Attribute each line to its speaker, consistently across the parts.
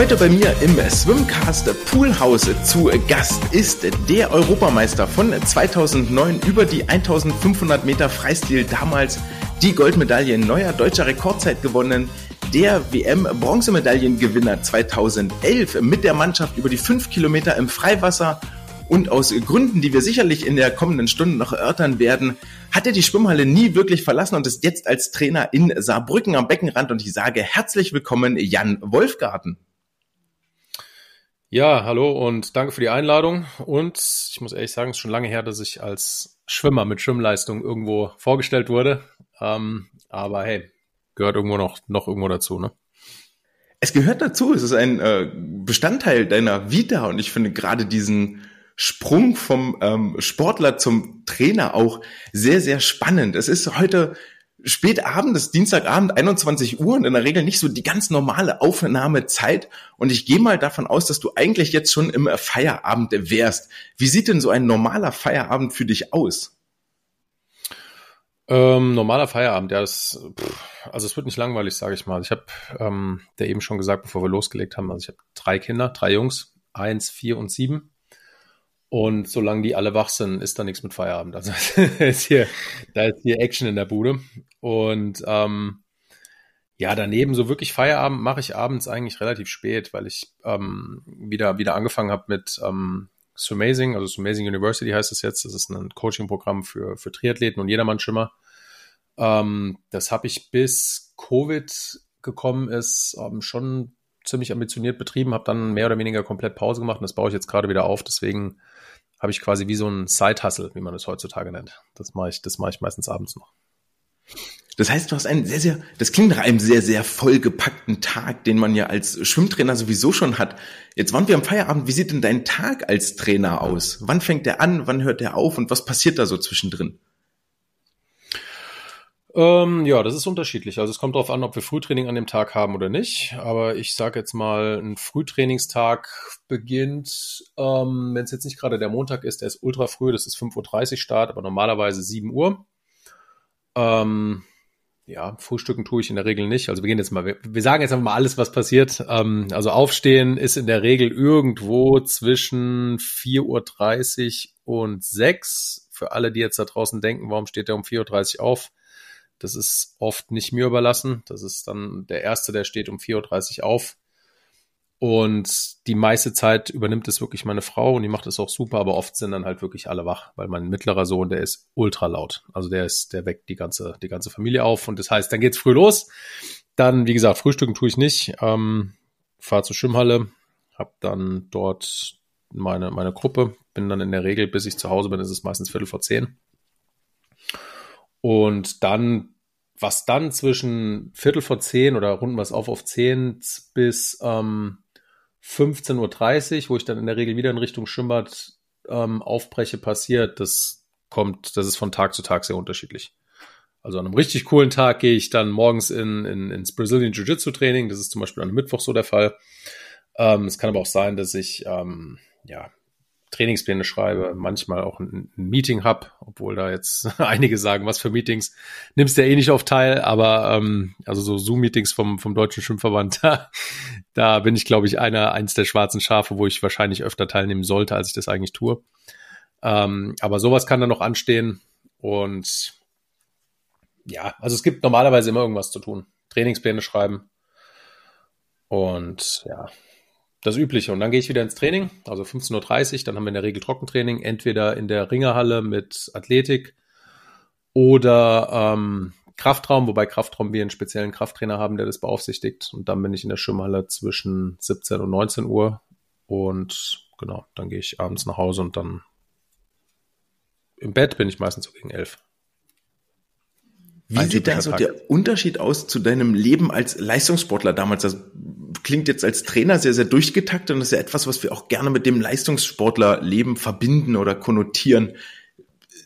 Speaker 1: Heute bei mir im Swimcast Poolhouse zu Gast ist der Europameister von 2009 über die 1500 Meter Freistil, damals die Goldmedaille neuer deutscher Rekordzeit gewonnen, der WM-Bronzemedaillengewinner 2011 mit der Mannschaft über die 5 Kilometer im Freiwasser und aus Gründen, die wir sicherlich in der kommenden Stunde noch erörtern werden, hat er die Schwimmhalle nie wirklich verlassen und ist jetzt als Trainer in Saarbrücken am Beckenrand. Und ich sage herzlich willkommen, Jan Wolfgarten.
Speaker 2: Ja, hallo und danke für die Einladung. Und ich muss ehrlich sagen, es ist schon lange her, dass ich als Schwimmer mit Schwimmleistung irgendwo vorgestellt wurde. Ähm, aber hey, gehört irgendwo noch, noch irgendwo dazu, ne?
Speaker 1: Es gehört dazu. Es ist ein äh, Bestandteil deiner Vita und ich finde gerade diesen Sprung vom ähm, Sportler zum Trainer auch sehr, sehr spannend. Es ist heute spät Abend, das Dienstagabend, 21 Uhr und in der Regel nicht so die ganz normale Aufnahmezeit. Und ich gehe mal davon aus, dass du eigentlich jetzt schon im Feierabend wärst. Wie sieht denn so ein normaler Feierabend für dich aus?
Speaker 2: Ähm, normaler Feierabend, ja, das, pff, also es wird nicht langweilig, sage ich mal. Ich habe ähm, der eben schon gesagt, bevor wir losgelegt haben, also ich habe drei Kinder, drei Jungs, eins, vier und sieben. Und solange die alle wach sind, ist da nichts mit Feierabend. Also ist hier, da ist hier Action in der Bude. Und ähm, ja, daneben so wirklich Feierabend mache ich abends eigentlich relativ spät, weil ich ähm, wieder, wieder angefangen habe mit ähm, Amazing, also Amazing University heißt es jetzt. Das ist ein Coaching-Programm für, für Triathleten und Jedermann-Schimmer. Ähm, das habe ich bis Covid gekommen ist, ähm, schon ziemlich ambitioniert betrieben, habe dann mehr oder weniger komplett Pause gemacht und das baue ich jetzt gerade wieder auf. Deswegen habe ich quasi wie so ein Side-Hustle, wie man es heutzutage nennt. Das mache ich, das mache ich meistens abends noch.
Speaker 1: Das heißt, du hast einen sehr, sehr, das klingt nach einem sehr, sehr vollgepackten Tag, den man ja als Schwimmtrainer sowieso schon hat. Jetzt waren wir am Feierabend. Wie sieht denn dein Tag als Trainer aus? Wann fängt der an? Wann hört der auf? Und was passiert da so zwischendrin?
Speaker 2: Ähm, ja, das ist unterschiedlich. Also es kommt darauf an, ob wir Frühtraining an dem Tag haben oder nicht. Aber ich sage jetzt mal, ein Frühtrainingstag beginnt, ähm, wenn es jetzt nicht gerade der Montag ist, der ist ultra früh, das ist 5.30 Uhr Start, aber normalerweise 7 Uhr. Ähm, ja, Frühstücken tue ich in der Regel nicht. Also wir gehen jetzt mal, wir, wir sagen jetzt einfach mal alles, was passiert. Ähm, also aufstehen ist in der Regel irgendwo zwischen 4.30 Uhr und 6. Für alle, die jetzt da draußen denken, warum steht der um 4.30 Uhr auf? Das ist oft nicht mir überlassen. Das ist dann der Erste, der steht um 4.30 Uhr auf. Und die meiste Zeit übernimmt es wirklich meine Frau und die macht es auch super, aber oft sind dann halt wirklich alle wach, weil mein mittlerer Sohn, der ist ultra laut. Also der ist, der weckt die ganze, die ganze Familie auf und das heißt, dann geht's früh los. Dann, wie gesagt, frühstücken tue ich nicht. Ähm, fahre zur Schwimmhalle, hab dann dort meine, meine Gruppe, bin dann in der Regel, bis ich zu Hause bin, ist es meistens Viertel vor zehn. Und dann, was dann zwischen Viertel vor zehn oder runden wir es auf auf zehn bis ähm, 15.30 Uhr, wo ich dann in der Regel wieder in Richtung Schwimmbad ähm, aufbreche, passiert, das kommt, das ist von Tag zu Tag sehr unterschiedlich. Also an einem richtig coolen Tag gehe ich dann morgens in, in, ins Brazilian Jiu-Jitsu Training. Das ist zum Beispiel an einem Mittwoch so der Fall. Ähm, es kann aber auch sein, dass ich ähm, ja Trainingspläne schreibe, manchmal auch ein, Meeting hab, obwohl da jetzt einige sagen, was für Meetings, nimmst du ja eh nicht auf teil, aber ähm, also so Zoom-Meetings vom, vom Deutschen Schwimmverband, da, da bin ich, glaube ich, einer, eins der schwarzen Schafe, wo ich wahrscheinlich öfter teilnehmen sollte, als ich das eigentlich tue. Ähm, aber sowas kann dann noch anstehen und ja, also es gibt normalerweise immer irgendwas zu tun. Trainingspläne schreiben und ja, das Übliche. Und dann gehe ich wieder ins Training, also 15.30 Uhr, dann haben wir in der Regel Trockentraining, entweder in der Ringerhalle mit Athletik oder ähm, Kraftraum, wobei Kraftraum wir einen speziellen Krafttrainer haben, der das beaufsichtigt. Und dann bin ich in der Schwimmhalle zwischen 17 und 19 Uhr. Und genau, dann gehe ich abends nach Hause und dann im Bett bin ich meistens so gegen elf.
Speaker 1: Wie sieht da so der Unterschied aus zu deinem Leben als Leistungssportler damals? Das klingt jetzt als Trainer sehr, sehr durchgetaktet und das ist ja etwas, was wir auch gerne mit dem Leistungssportlerleben verbinden oder konnotieren.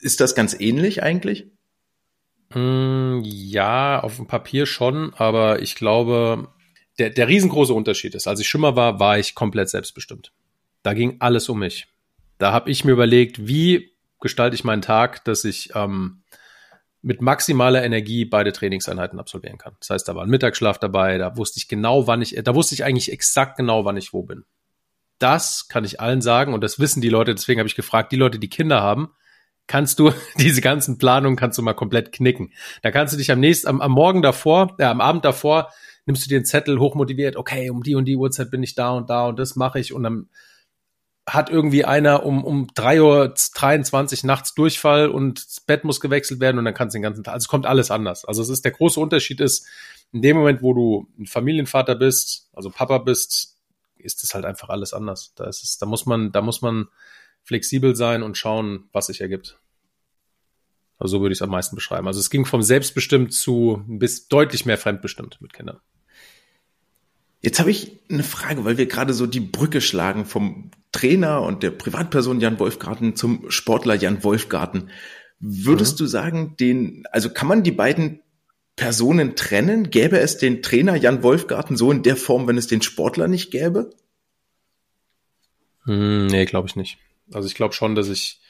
Speaker 1: Ist das ganz ähnlich eigentlich?
Speaker 2: Mm, ja, auf dem Papier schon, aber ich glaube, der, der riesengroße Unterschied ist, als ich Schimmer war, war ich komplett selbstbestimmt. Da ging alles um mich. Da habe ich mir überlegt, wie gestalte ich meinen Tag, dass ich ähm, mit maximaler Energie beide Trainingseinheiten absolvieren kann. Das heißt, da war ein Mittagsschlaf dabei, da wusste ich genau, wann ich, da wusste ich eigentlich exakt genau, wann ich wo bin. Das kann ich allen sagen und das wissen die Leute, deswegen habe ich gefragt, die Leute, die Kinder haben, kannst du diese ganzen Planungen kannst du mal komplett knicken. Da kannst du dich am nächsten, am, am Morgen davor, ja, am Abend davor, nimmst du dir einen Zettel hochmotiviert, okay, um die und die Uhrzeit bin ich da und da und das mache ich und dann hat irgendwie einer um, um 3.23 Uhr nachts Durchfall und das Bett muss gewechselt werden und dann kannst du den ganzen Tag, also es kommt alles anders. Also es ist, der große Unterschied ist, in dem Moment, wo du ein Familienvater bist, also Papa bist, ist es halt einfach alles anders. Da ist es, da muss man, da muss man flexibel sein und schauen, was sich ergibt. Also so würde ich es am meisten beschreiben. Also es ging vom selbstbestimmt zu bis deutlich mehr fremdbestimmt mit Kindern.
Speaker 1: Jetzt habe ich eine Frage, weil wir gerade so die Brücke schlagen vom Trainer und der Privatperson Jan Wolfgarten zum Sportler Jan Wolfgarten. Würdest mhm. du sagen, den, also kann man die beiden Personen trennen? Gäbe es den Trainer Jan Wolfgarten so in der Form, wenn es den Sportler nicht gäbe?
Speaker 2: Hm, nee, glaube ich nicht. Also ich glaube schon, dass ich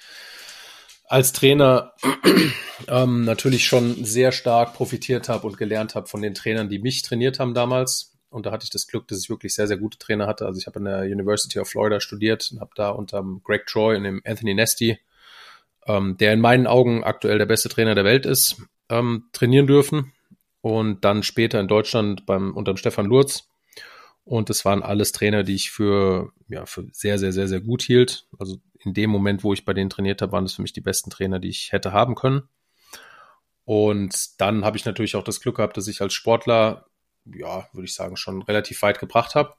Speaker 2: als Trainer ähm, natürlich schon sehr stark profitiert habe und gelernt habe von den Trainern, die mich trainiert haben damals. Und da hatte ich das Glück, dass ich wirklich sehr, sehr gute Trainer hatte. Also ich habe an der University of Florida studiert und habe da unter Greg Troy und dem Anthony Nesty, ähm, der in meinen Augen aktuell der beste Trainer der Welt ist, ähm, trainieren dürfen. Und dann später in Deutschland beim unter Stefan Lurz. Und das waren alles Trainer, die ich für, ja, für sehr, sehr, sehr, sehr gut hielt. Also in dem Moment, wo ich bei denen trainiert habe, waren das für mich die besten Trainer, die ich hätte haben können. Und dann habe ich natürlich auch das Glück gehabt, dass ich als Sportler ja, würde ich sagen, schon relativ weit gebracht habe.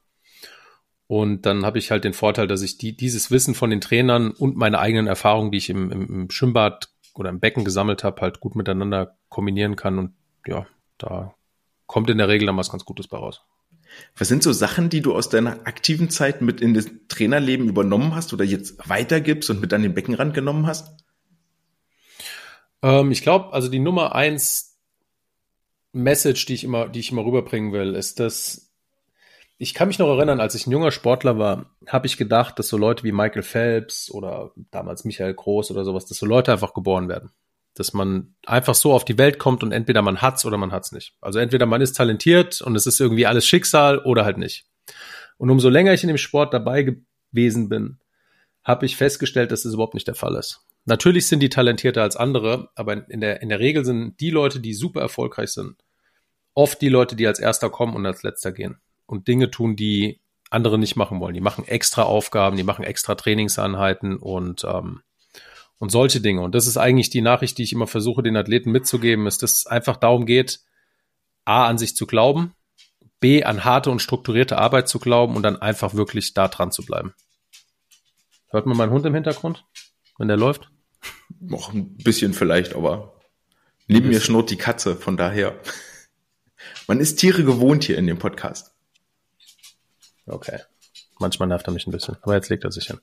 Speaker 2: Und dann habe ich halt den Vorteil, dass ich die, dieses Wissen von den Trainern und meine eigenen Erfahrungen, die ich im, im, im Schwimmbad oder im Becken gesammelt habe, halt gut miteinander kombinieren kann. Und ja, da kommt in der Regel dann was ganz Gutes bei raus.
Speaker 1: Was sind so Sachen, die du aus deiner aktiven Zeit mit in das Trainerleben übernommen hast oder jetzt weitergibst und mit an den Beckenrand genommen hast?
Speaker 2: Ähm, ich glaube, also die Nummer eins Message, die ich immer, die ich immer rüberbringen will, ist, dass ich kann mich noch erinnern, als ich ein junger Sportler war, habe ich gedacht, dass so Leute wie Michael Phelps oder damals Michael Groß oder sowas, dass so Leute einfach geboren werden. Dass man einfach so auf die Welt kommt und entweder man hat's oder man hat's nicht. Also entweder man ist talentiert und es ist irgendwie alles Schicksal oder halt nicht. Und umso länger ich in dem Sport dabei gewesen bin, habe ich festgestellt, dass das überhaupt nicht der Fall ist. Natürlich sind die talentierter als andere, aber in der, in der Regel sind die Leute, die super erfolgreich sind, oft die Leute, die als erster kommen und als letzter gehen und Dinge tun, die andere nicht machen wollen. Die machen extra Aufgaben, die machen extra Trainingseinheiten und, ähm, und solche Dinge. Und das ist eigentlich die Nachricht, die ich immer versuche, den Athleten mitzugeben, ist, dass es einfach darum geht, A, an sich zu glauben, B, an harte und strukturierte Arbeit zu glauben und dann einfach wirklich da dran zu bleiben. Hört man meinen Hund im Hintergrund, wenn der läuft?
Speaker 1: Noch ein bisschen vielleicht, aber neben mir schnurrt die Katze, von daher. Man ist Tiere gewohnt hier in dem Podcast.
Speaker 2: Okay. Manchmal nervt er mich ein bisschen, aber jetzt legt er sich hin.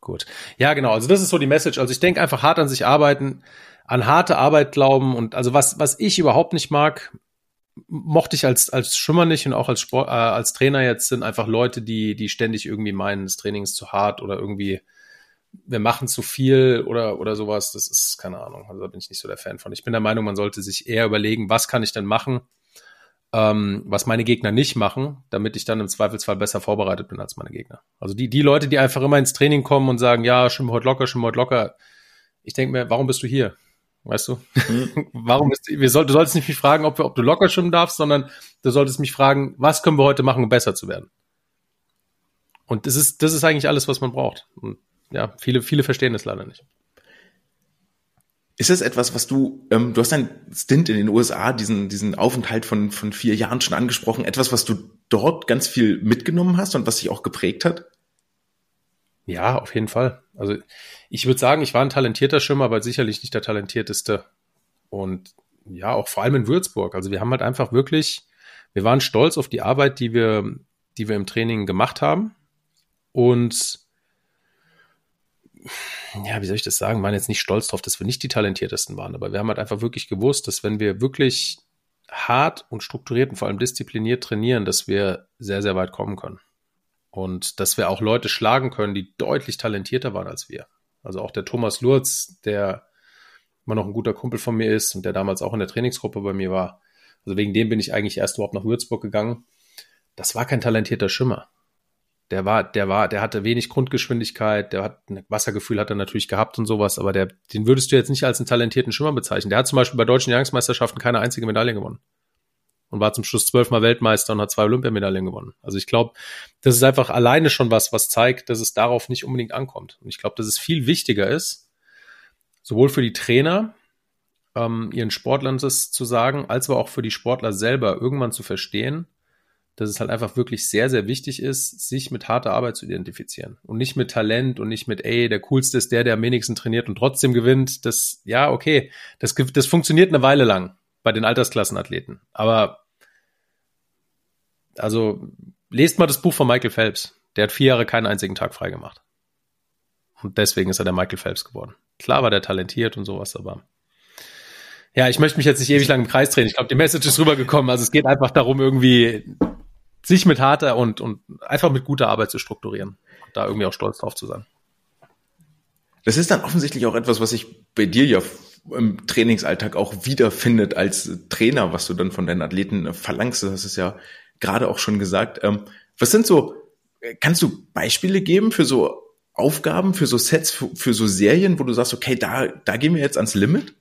Speaker 2: Gut. Ja, genau. Also das ist so die Message. Also ich denke einfach hart an sich arbeiten, an harte Arbeit glauben und also was, was ich überhaupt nicht mag, mochte ich als, als Schwimmer nicht und auch als Sport, äh, als Trainer jetzt sind einfach Leute, die, die ständig irgendwie meinen, das Training ist zu hart oder irgendwie wir machen zu viel oder, oder sowas, das ist keine Ahnung. Also da bin ich nicht so der Fan von. Ich bin der Meinung, man sollte sich eher überlegen, was kann ich denn machen, ähm, was meine Gegner nicht machen, damit ich dann im Zweifelsfall besser vorbereitet bin als meine Gegner. Also die, die Leute, die einfach immer ins Training kommen und sagen, ja, schwimm heute locker, schwimm heute locker. Ich denke mir, warum bist du hier? Weißt du? Mhm. warum ist, wir soll, du solltest nicht mich fragen, ob, ob du locker schwimmen darfst, sondern du solltest mich fragen, was können wir heute machen, um besser zu werden? Und das ist, das ist eigentlich alles, was man braucht. Und ja, viele, viele verstehen das leider nicht.
Speaker 1: Ist es etwas, was du, ähm, du hast einen Stint in den USA, diesen, diesen Aufenthalt von, von vier Jahren schon angesprochen, etwas, was du dort ganz viel mitgenommen hast und was sich auch geprägt hat?
Speaker 2: Ja, auf jeden Fall. Also ich würde sagen, ich war ein talentierter Schwimmer, aber sicherlich nicht der talentierteste. Und ja, auch vor allem in Würzburg. Also wir haben halt einfach wirklich, wir waren stolz auf die Arbeit, die wir, die wir im Training gemacht haben. Und ja, wie soll ich das sagen, waren jetzt nicht stolz drauf, dass wir nicht die talentiertesten waren, aber wir haben halt einfach wirklich gewusst, dass wenn wir wirklich hart und strukturiert und vor allem diszipliniert trainieren, dass wir sehr, sehr weit kommen können. Und dass wir auch Leute schlagen können, die deutlich talentierter waren als wir. Also auch der Thomas Lurz, der immer noch ein guter Kumpel von mir ist und der damals auch in der Trainingsgruppe bei mir war. Also wegen dem bin ich eigentlich erst überhaupt nach Würzburg gegangen. Das war kein talentierter Schimmer. Der war, der war, der hatte wenig Grundgeschwindigkeit, der hat ein Wassergefühl hat er natürlich gehabt und sowas, aber der, den würdest du jetzt nicht als einen talentierten Schwimmer bezeichnen. Der hat zum Beispiel bei deutschen Jahresmeisterschaften keine einzige Medaille gewonnen. Und war zum Schluss zwölfmal Weltmeister und hat zwei Olympiamedaillen gewonnen. Also ich glaube, das ist einfach alleine schon was, was zeigt, dass es darauf nicht unbedingt ankommt. Und ich glaube, dass es viel wichtiger ist, sowohl für die Trainer, ähm, ihren Sportlern das zu sagen, als aber auch für die Sportler selber irgendwann zu verstehen, dass es halt einfach wirklich sehr, sehr wichtig ist, sich mit harter Arbeit zu identifizieren und nicht mit Talent und nicht mit, ey, der coolste ist der, der am wenigsten trainiert und trotzdem gewinnt. Das, ja, okay, das, das funktioniert eine Weile lang bei den Altersklassenathleten. Aber, also, lest mal das Buch von Michael Phelps. Der hat vier Jahre keinen einzigen Tag frei gemacht. Und deswegen ist er der Michael Phelps geworden. Klar war der talentiert und sowas, aber ja, ich möchte mich jetzt nicht ewig lang im Kreis drehen. Ich glaube, die Message ist rübergekommen. Also es geht einfach darum, irgendwie sich mit harter und, und einfach mit guter Arbeit zu strukturieren und da irgendwie auch stolz drauf zu sein.
Speaker 1: Das ist dann offensichtlich auch etwas, was sich bei dir ja im Trainingsalltag auch wiederfindet als Trainer, was du dann von deinen Athleten verlangst. Das ist ja gerade auch schon gesagt. Ähm, was sind so, kannst du Beispiele geben für so Aufgaben, für so Sets, für, für so Serien, wo du sagst, okay, da, da gehen wir jetzt ans Limit?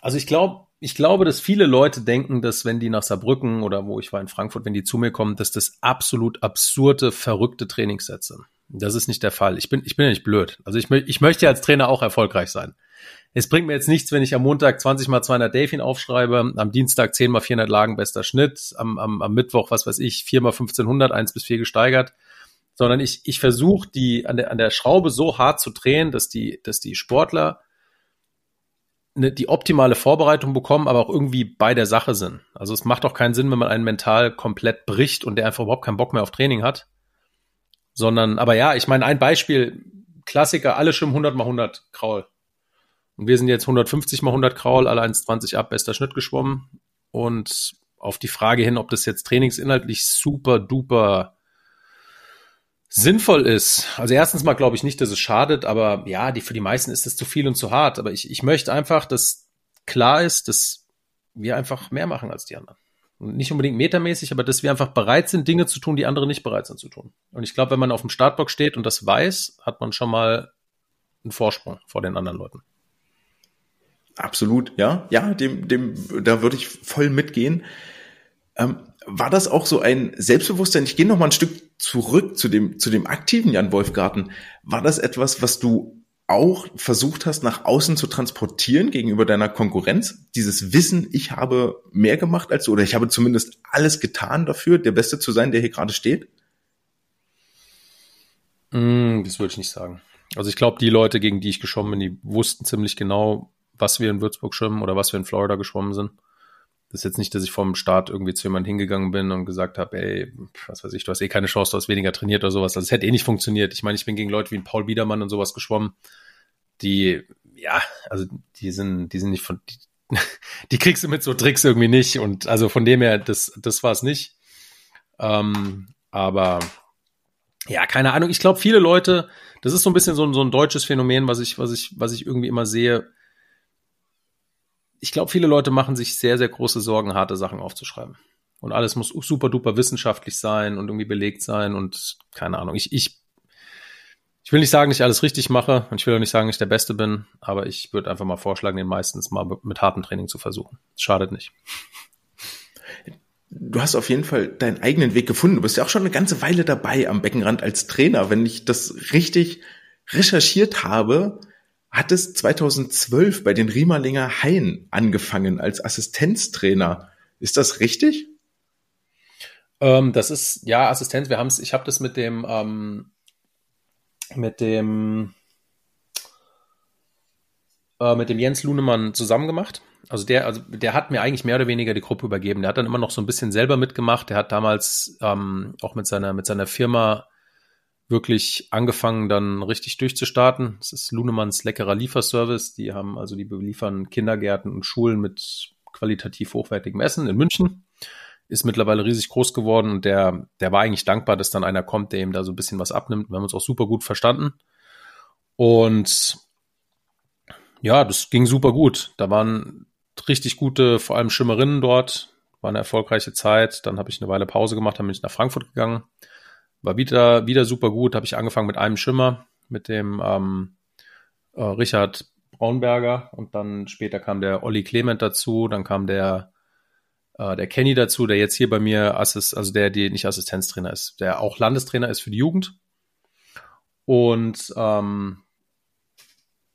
Speaker 2: Also ich glaube, ich glaube, dass viele Leute denken, dass wenn die nach Saarbrücken oder wo ich war in Frankfurt, wenn die zu mir kommen, dass das absolut absurde, verrückte Trainingssätze. Das ist nicht der Fall. Ich bin, ich bin ja nicht blöd. Also ich, ich möchte ja als Trainer auch erfolgreich sein. Es bringt mir jetzt nichts, wenn ich am Montag 20 mal 200 Delfin aufschreibe, am Dienstag 10 mal 400 Lagen bester Schnitt, am, am, am Mittwoch, was weiß ich, 4 mal 1500, 1 bis 4 gesteigert, sondern ich, ich versuche die an der, an der Schraube so hart zu drehen, dass die, dass die Sportler eine, die optimale Vorbereitung bekommen, aber auch irgendwie bei der Sache sind. Also es macht auch keinen Sinn, wenn man einen mental komplett bricht und der einfach überhaupt keinen Bock mehr auf Training hat. Sondern, aber ja, ich meine, ein Beispiel, Klassiker, alle schwimmen 100 mal 100 Kraul. Und wir sind jetzt 150 mal 100 Kraul, alle 1,20 ab, bester Schnitt geschwommen. Und auf die Frage hin, ob das jetzt trainingsinhaltlich super duper sinnvoll ist. Also erstens mal glaube ich nicht, dass es schadet, aber ja, die, für die meisten ist es zu viel und zu hart. Aber ich, ich möchte einfach, dass klar ist, dass wir einfach mehr machen als die anderen. Und nicht unbedingt metermäßig, aber dass wir einfach bereit sind, Dinge zu tun, die andere nicht bereit sind zu tun. Und ich glaube, wenn man auf dem Startblock steht und das weiß, hat man schon mal einen Vorsprung vor den anderen Leuten.
Speaker 1: Absolut, ja, ja, dem, dem, da würde ich voll mitgehen. Ähm, war das auch so ein Selbstbewusstsein? Ich gehe noch mal ein Stück zurück zu dem, zu dem aktiven Jan Wolfgarten. War das etwas, was du auch versucht hast, nach außen zu transportieren gegenüber deiner Konkurrenz? Dieses Wissen, ich habe mehr gemacht als du oder ich habe zumindest alles getan dafür, der Beste zu sein, der hier gerade steht?
Speaker 2: Mm, das würde ich nicht sagen. Also ich glaube, die Leute, gegen die ich geschwommen bin, die wussten ziemlich genau, was wir in Würzburg schwimmen oder was wir in Florida geschwommen sind. Das ist jetzt nicht, dass ich vom Start irgendwie zu jemandem hingegangen bin und gesagt habe, ey, was weiß ich, du hast eh keine Chance, du hast weniger trainiert oder sowas. Also es hätte eh nicht funktioniert. Ich meine, ich bin gegen Leute wie Paul Biedermann und sowas geschwommen, die, ja, also die sind, die sind nicht von, die, die kriegst du mit so Tricks irgendwie nicht. Und also von dem her, das, das war es nicht. Ähm, aber ja, keine Ahnung. Ich glaube, viele Leute, das ist so ein bisschen so ein, so ein deutsches Phänomen, was ich, was ich, was ich irgendwie immer sehe ich glaube, viele Leute machen sich sehr, sehr große Sorgen, harte Sachen aufzuschreiben. Und alles muss super duper wissenschaftlich sein und irgendwie belegt sein und keine Ahnung. Ich, ich, ich will nicht sagen, dass ich alles richtig mache und ich will auch nicht sagen, dass ich der Beste bin, aber ich würde einfach mal vorschlagen, den meistens mal mit hartem Training zu versuchen. Schadet nicht.
Speaker 1: Du hast auf jeden Fall deinen eigenen Weg gefunden. Du bist ja auch schon eine ganze Weile dabei am Beckenrand als Trainer. Wenn ich das richtig recherchiert habe, hat es 2012 bei den Riemalinger Haien angefangen als Assistenztrainer. Ist das richtig?
Speaker 2: Ähm, das ist ja Assistenz. Wir haben es. Ich habe das mit dem ähm, mit dem äh, mit dem Jens Lunemann zusammen gemacht. Also der, also der hat mir eigentlich mehr oder weniger die Gruppe übergeben. Der hat dann immer noch so ein bisschen selber mitgemacht. Der hat damals ähm, auch mit seiner mit seiner Firma wirklich angefangen, dann richtig durchzustarten. Das ist Lunemanns leckerer Lieferservice. Die haben also, die beliefern Kindergärten und Schulen mit qualitativ hochwertigem Essen in München. Ist mittlerweile riesig groß geworden und der, der war eigentlich dankbar, dass dann einer kommt, der ihm da so ein bisschen was abnimmt. Wir haben uns auch super gut verstanden. Und Ja, das ging super gut. Da waren richtig gute, vor allem Schimmerinnen dort. War eine erfolgreiche Zeit. Dann habe ich eine Weile Pause gemacht, dann bin ich nach Frankfurt gegangen. War wieder, wieder super gut. Habe ich angefangen mit einem Schimmer, mit dem ähm, äh, Richard Braunberger und dann später kam der Olli Clement dazu, dann kam der äh, der Kenny dazu, der jetzt hier bei mir Assist, also der, der nicht Assistenztrainer ist, der auch Landestrainer ist für die Jugend. Und ähm,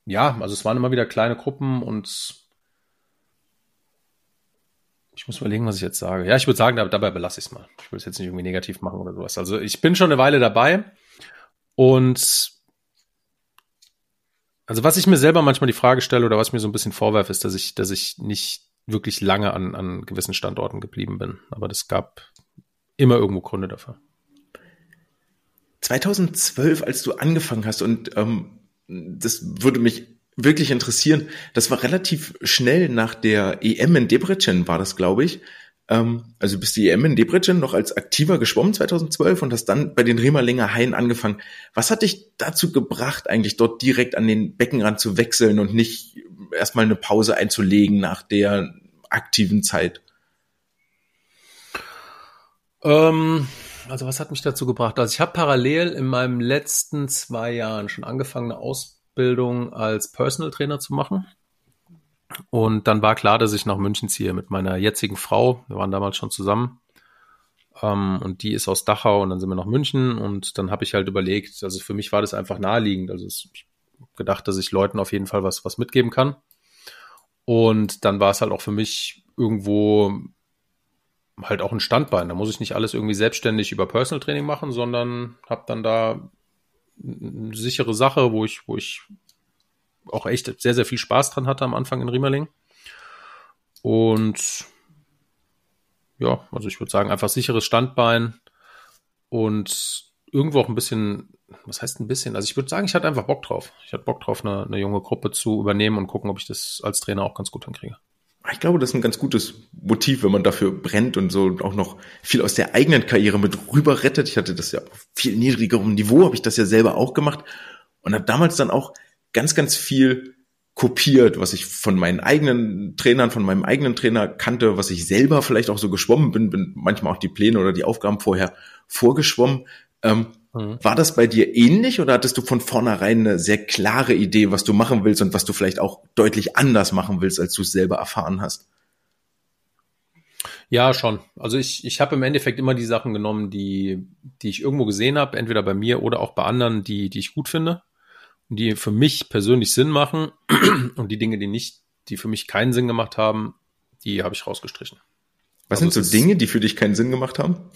Speaker 2: ja, also es waren immer wieder kleine Gruppen und ich muss überlegen, was ich jetzt sage. Ja, ich würde sagen, dabei belasse ich es mal. Ich will es jetzt nicht irgendwie negativ machen oder sowas. Also ich bin schon eine Weile dabei und also was ich mir selber manchmal die Frage stelle oder was mir so ein bisschen vorwerfe, ist, dass ich, dass ich nicht wirklich lange an, an gewissen Standorten geblieben bin. Aber das gab immer irgendwo Gründe dafür.
Speaker 1: 2012, als du angefangen hast und ähm, das würde mich wirklich interessieren, das war relativ schnell nach der EM in Debrecen, war das, glaube ich. Ähm, also bist die EM in Debrecen noch als aktiver geschwommen 2012 und hast dann bei den Riemerlinger Haien angefangen. Was hat dich dazu gebracht, eigentlich dort direkt an den Beckenrand zu wechseln und nicht erstmal eine Pause einzulegen nach der aktiven Zeit?
Speaker 2: Ähm, also was hat mich dazu gebracht? Also ich habe parallel in meinen letzten zwei Jahren schon angefangen, eine Ausbildung als Personal Trainer zu machen. Und dann war klar, dass ich nach München ziehe mit meiner jetzigen Frau. Wir waren damals schon zusammen. Ähm, und die ist aus Dachau und dann sind wir nach München. Und dann habe ich halt überlegt, also für mich war das einfach naheliegend. Also ich gedacht, dass ich Leuten auf jeden Fall was, was mitgeben kann. Und dann war es halt auch für mich irgendwo halt auch ein Standbein. Da muss ich nicht alles irgendwie selbstständig über Personal Training machen, sondern habe dann da eine sichere Sache, wo ich, wo ich auch echt sehr, sehr viel Spaß dran hatte am Anfang in Riemerling. Und ja, also ich würde sagen, einfach sicheres Standbein und irgendwo auch ein bisschen, was heißt ein bisschen? Also ich würde sagen, ich hatte einfach Bock drauf. Ich hatte Bock drauf, eine, eine junge Gruppe zu übernehmen und gucken, ob ich das als Trainer auch ganz gut hinkriege.
Speaker 1: Ich glaube, das ist ein ganz gutes Motiv, wenn man dafür brennt und so auch noch viel aus der eigenen Karriere mit rüber rettet. Ich hatte das ja auf viel niedrigerem Niveau, habe ich das ja selber auch gemacht und habe damals dann auch ganz, ganz viel kopiert, was ich von meinen eigenen Trainern, von meinem eigenen Trainer kannte, was ich selber vielleicht auch so geschwommen bin, bin manchmal auch die Pläne oder die Aufgaben vorher vorgeschwommen. Ähm, mhm. War das bei dir ähnlich oder hattest du von vornherein eine sehr klare Idee, was du machen willst und was du vielleicht auch deutlich anders machen willst, als du es selber erfahren hast?
Speaker 2: Ja, schon. Also ich, ich habe im Endeffekt immer die Sachen genommen, die, die ich irgendwo gesehen habe, entweder bei mir oder auch bei anderen, die, die ich gut finde die für mich persönlich Sinn machen und die Dinge, die nicht, die für mich keinen Sinn gemacht haben, die habe ich rausgestrichen.
Speaker 1: Was also sind so Dinge, die für dich keinen Sinn gemacht haben?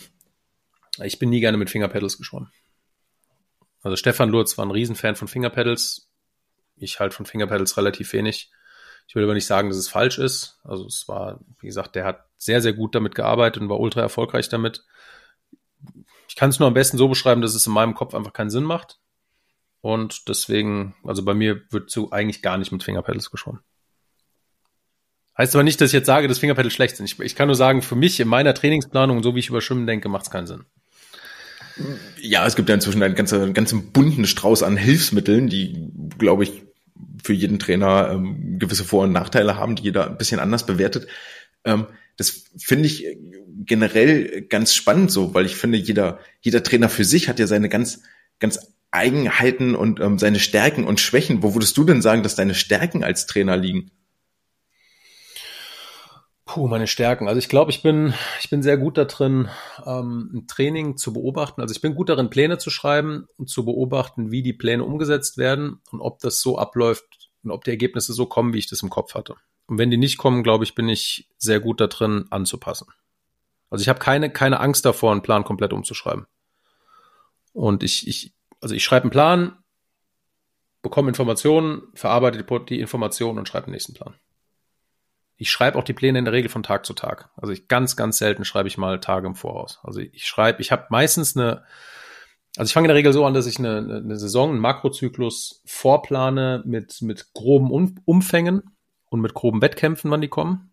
Speaker 2: Ich bin nie gerne mit Fingerpedals geschwommen. Also Stefan Lurz war ein Riesenfan von Fingerpedals. Ich halt von Fingerpedals relativ wenig. Ich will aber nicht sagen, dass es falsch ist. Also es war, wie gesagt, der hat sehr, sehr gut damit gearbeitet und war ultra erfolgreich damit. Ich kann es nur am besten so beschreiben, dass es in meinem Kopf einfach keinen Sinn macht. Und deswegen, also bei mir wird so eigentlich gar nicht mit Fingerpedals geschwommen. Heißt aber nicht, dass ich jetzt sage, dass Fingerpedals schlecht sind. Ich, ich kann nur sagen, für mich in meiner Trainingsplanung, so wie ich über Schwimmen denke, macht es keinen Sinn.
Speaker 1: Ja, es gibt ja inzwischen einen ganzen, einen ganzen bunten Strauß an Hilfsmitteln, die, glaube ich, für jeden Trainer ähm, gewisse Vor- und Nachteile haben, die jeder ein bisschen anders bewertet. Ähm, das finde ich generell ganz spannend so, weil ich finde, jeder, jeder Trainer für sich hat ja seine ganz, ganz Eigenheiten und ähm, seine Stärken und Schwächen. Wo würdest du denn sagen, dass deine Stärken als Trainer liegen?
Speaker 2: Puh, meine Stärken. Also ich glaube, ich bin, ich bin sehr gut da drin, ähm, ein Training zu beobachten. Also ich bin gut darin, Pläne zu schreiben und zu beobachten, wie die Pläne umgesetzt werden und ob das so abläuft und ob die Ergebnisse so kommen, wie ich das im Kopf hatte. Und wenn die nicht kommen, glaube ich, bin ich sehr gut da drin, anzupassen. Also ich habe keine, keine Angst davor, einen Plan komplett umzuschreiben. Und ich, ich, also ich schreibe einen Plan, bekomme Informationen, verarbeite die, die Informationen und schreibe den nächsten Plan. Ich schreibe auch die Pläne in der Regel von Tag zu Tag. Also ich ganz, ganz selten schreibe ich mal Tage im Voraus. Also ich schreibe, ich habe meistens eine, also ich fange in der Regel so an, dass ich eine, eine Saison, einen Makrozyklus vorplane mit, mit groben Umfängen und mit groben Wettkämpfen, wann die kommen.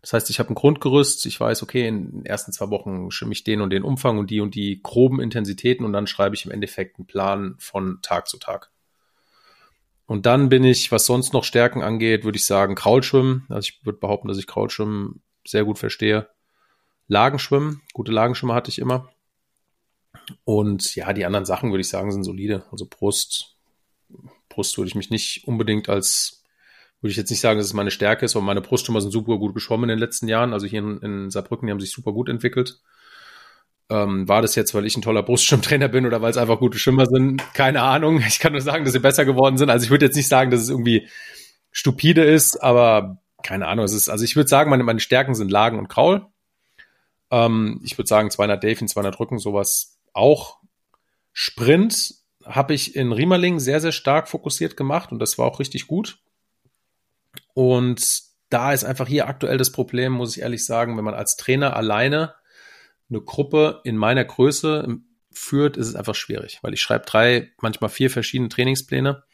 Speaker 2: Das heißt, ich habe ein Grundgerüst, ich weiß, okay, in den ersten zwei Wochen schimme ich den und den Umfang und die und die groben Intensitäten und dann schreibe ich im Endeffekt einen Plan von Tag zu Tag. Und dann bin ich, was sonst noch Stärken angeht, würde ich sagen, Kraulschwimmen. Also ich würde behaupten, dass ich Kraulschwimmen sehr gut verstehe. Lagenschwimmen, gute Lagenschwimmer hatte ich immer. Und ja, die anderen Sachen würde ich sagen, sind solide. Also Brust, Brust würde ich mich nicht unbedingt als, würde ich jetzt nicht sagen, dass es meine Stärke ist, aber meine Brustschwimmer sind super gut geschwommen in den letzten Jahren. Also hier in, in Saarbrücken, die haben sich super gut entwickelt. Ähm, war das jetzt, weil ich ein toller Brustschwimmtrainer bin oder weil es einfach gute Schwimmer sind? Keine Ahnung. Ich kann nur sagen, dass sie besser geworden sind. Also ich würde jetzt nicht sagen, dass es irgendwie stupide ist, aber keine Ahnung. Es ist, also ich würde sagen, meine, meine Stärken sind Lagen und Kraul. Ähm, ich würde sagen 200 Delfin, 200 Rücken, sowas auch. Sprint habe ich in Riemerling sehr, sehr stark fokussiert gemacht und das war auch richtig gut. Und da ist einfach hier aktuell das Problem, muss ich ehrlich sagen, wenn man als Trainer alleine eine Gruppe in meiner Größe führt, ist es einfach schwierig, weil ich schreibe drei, manchmal vier verschiedene Trainingspläne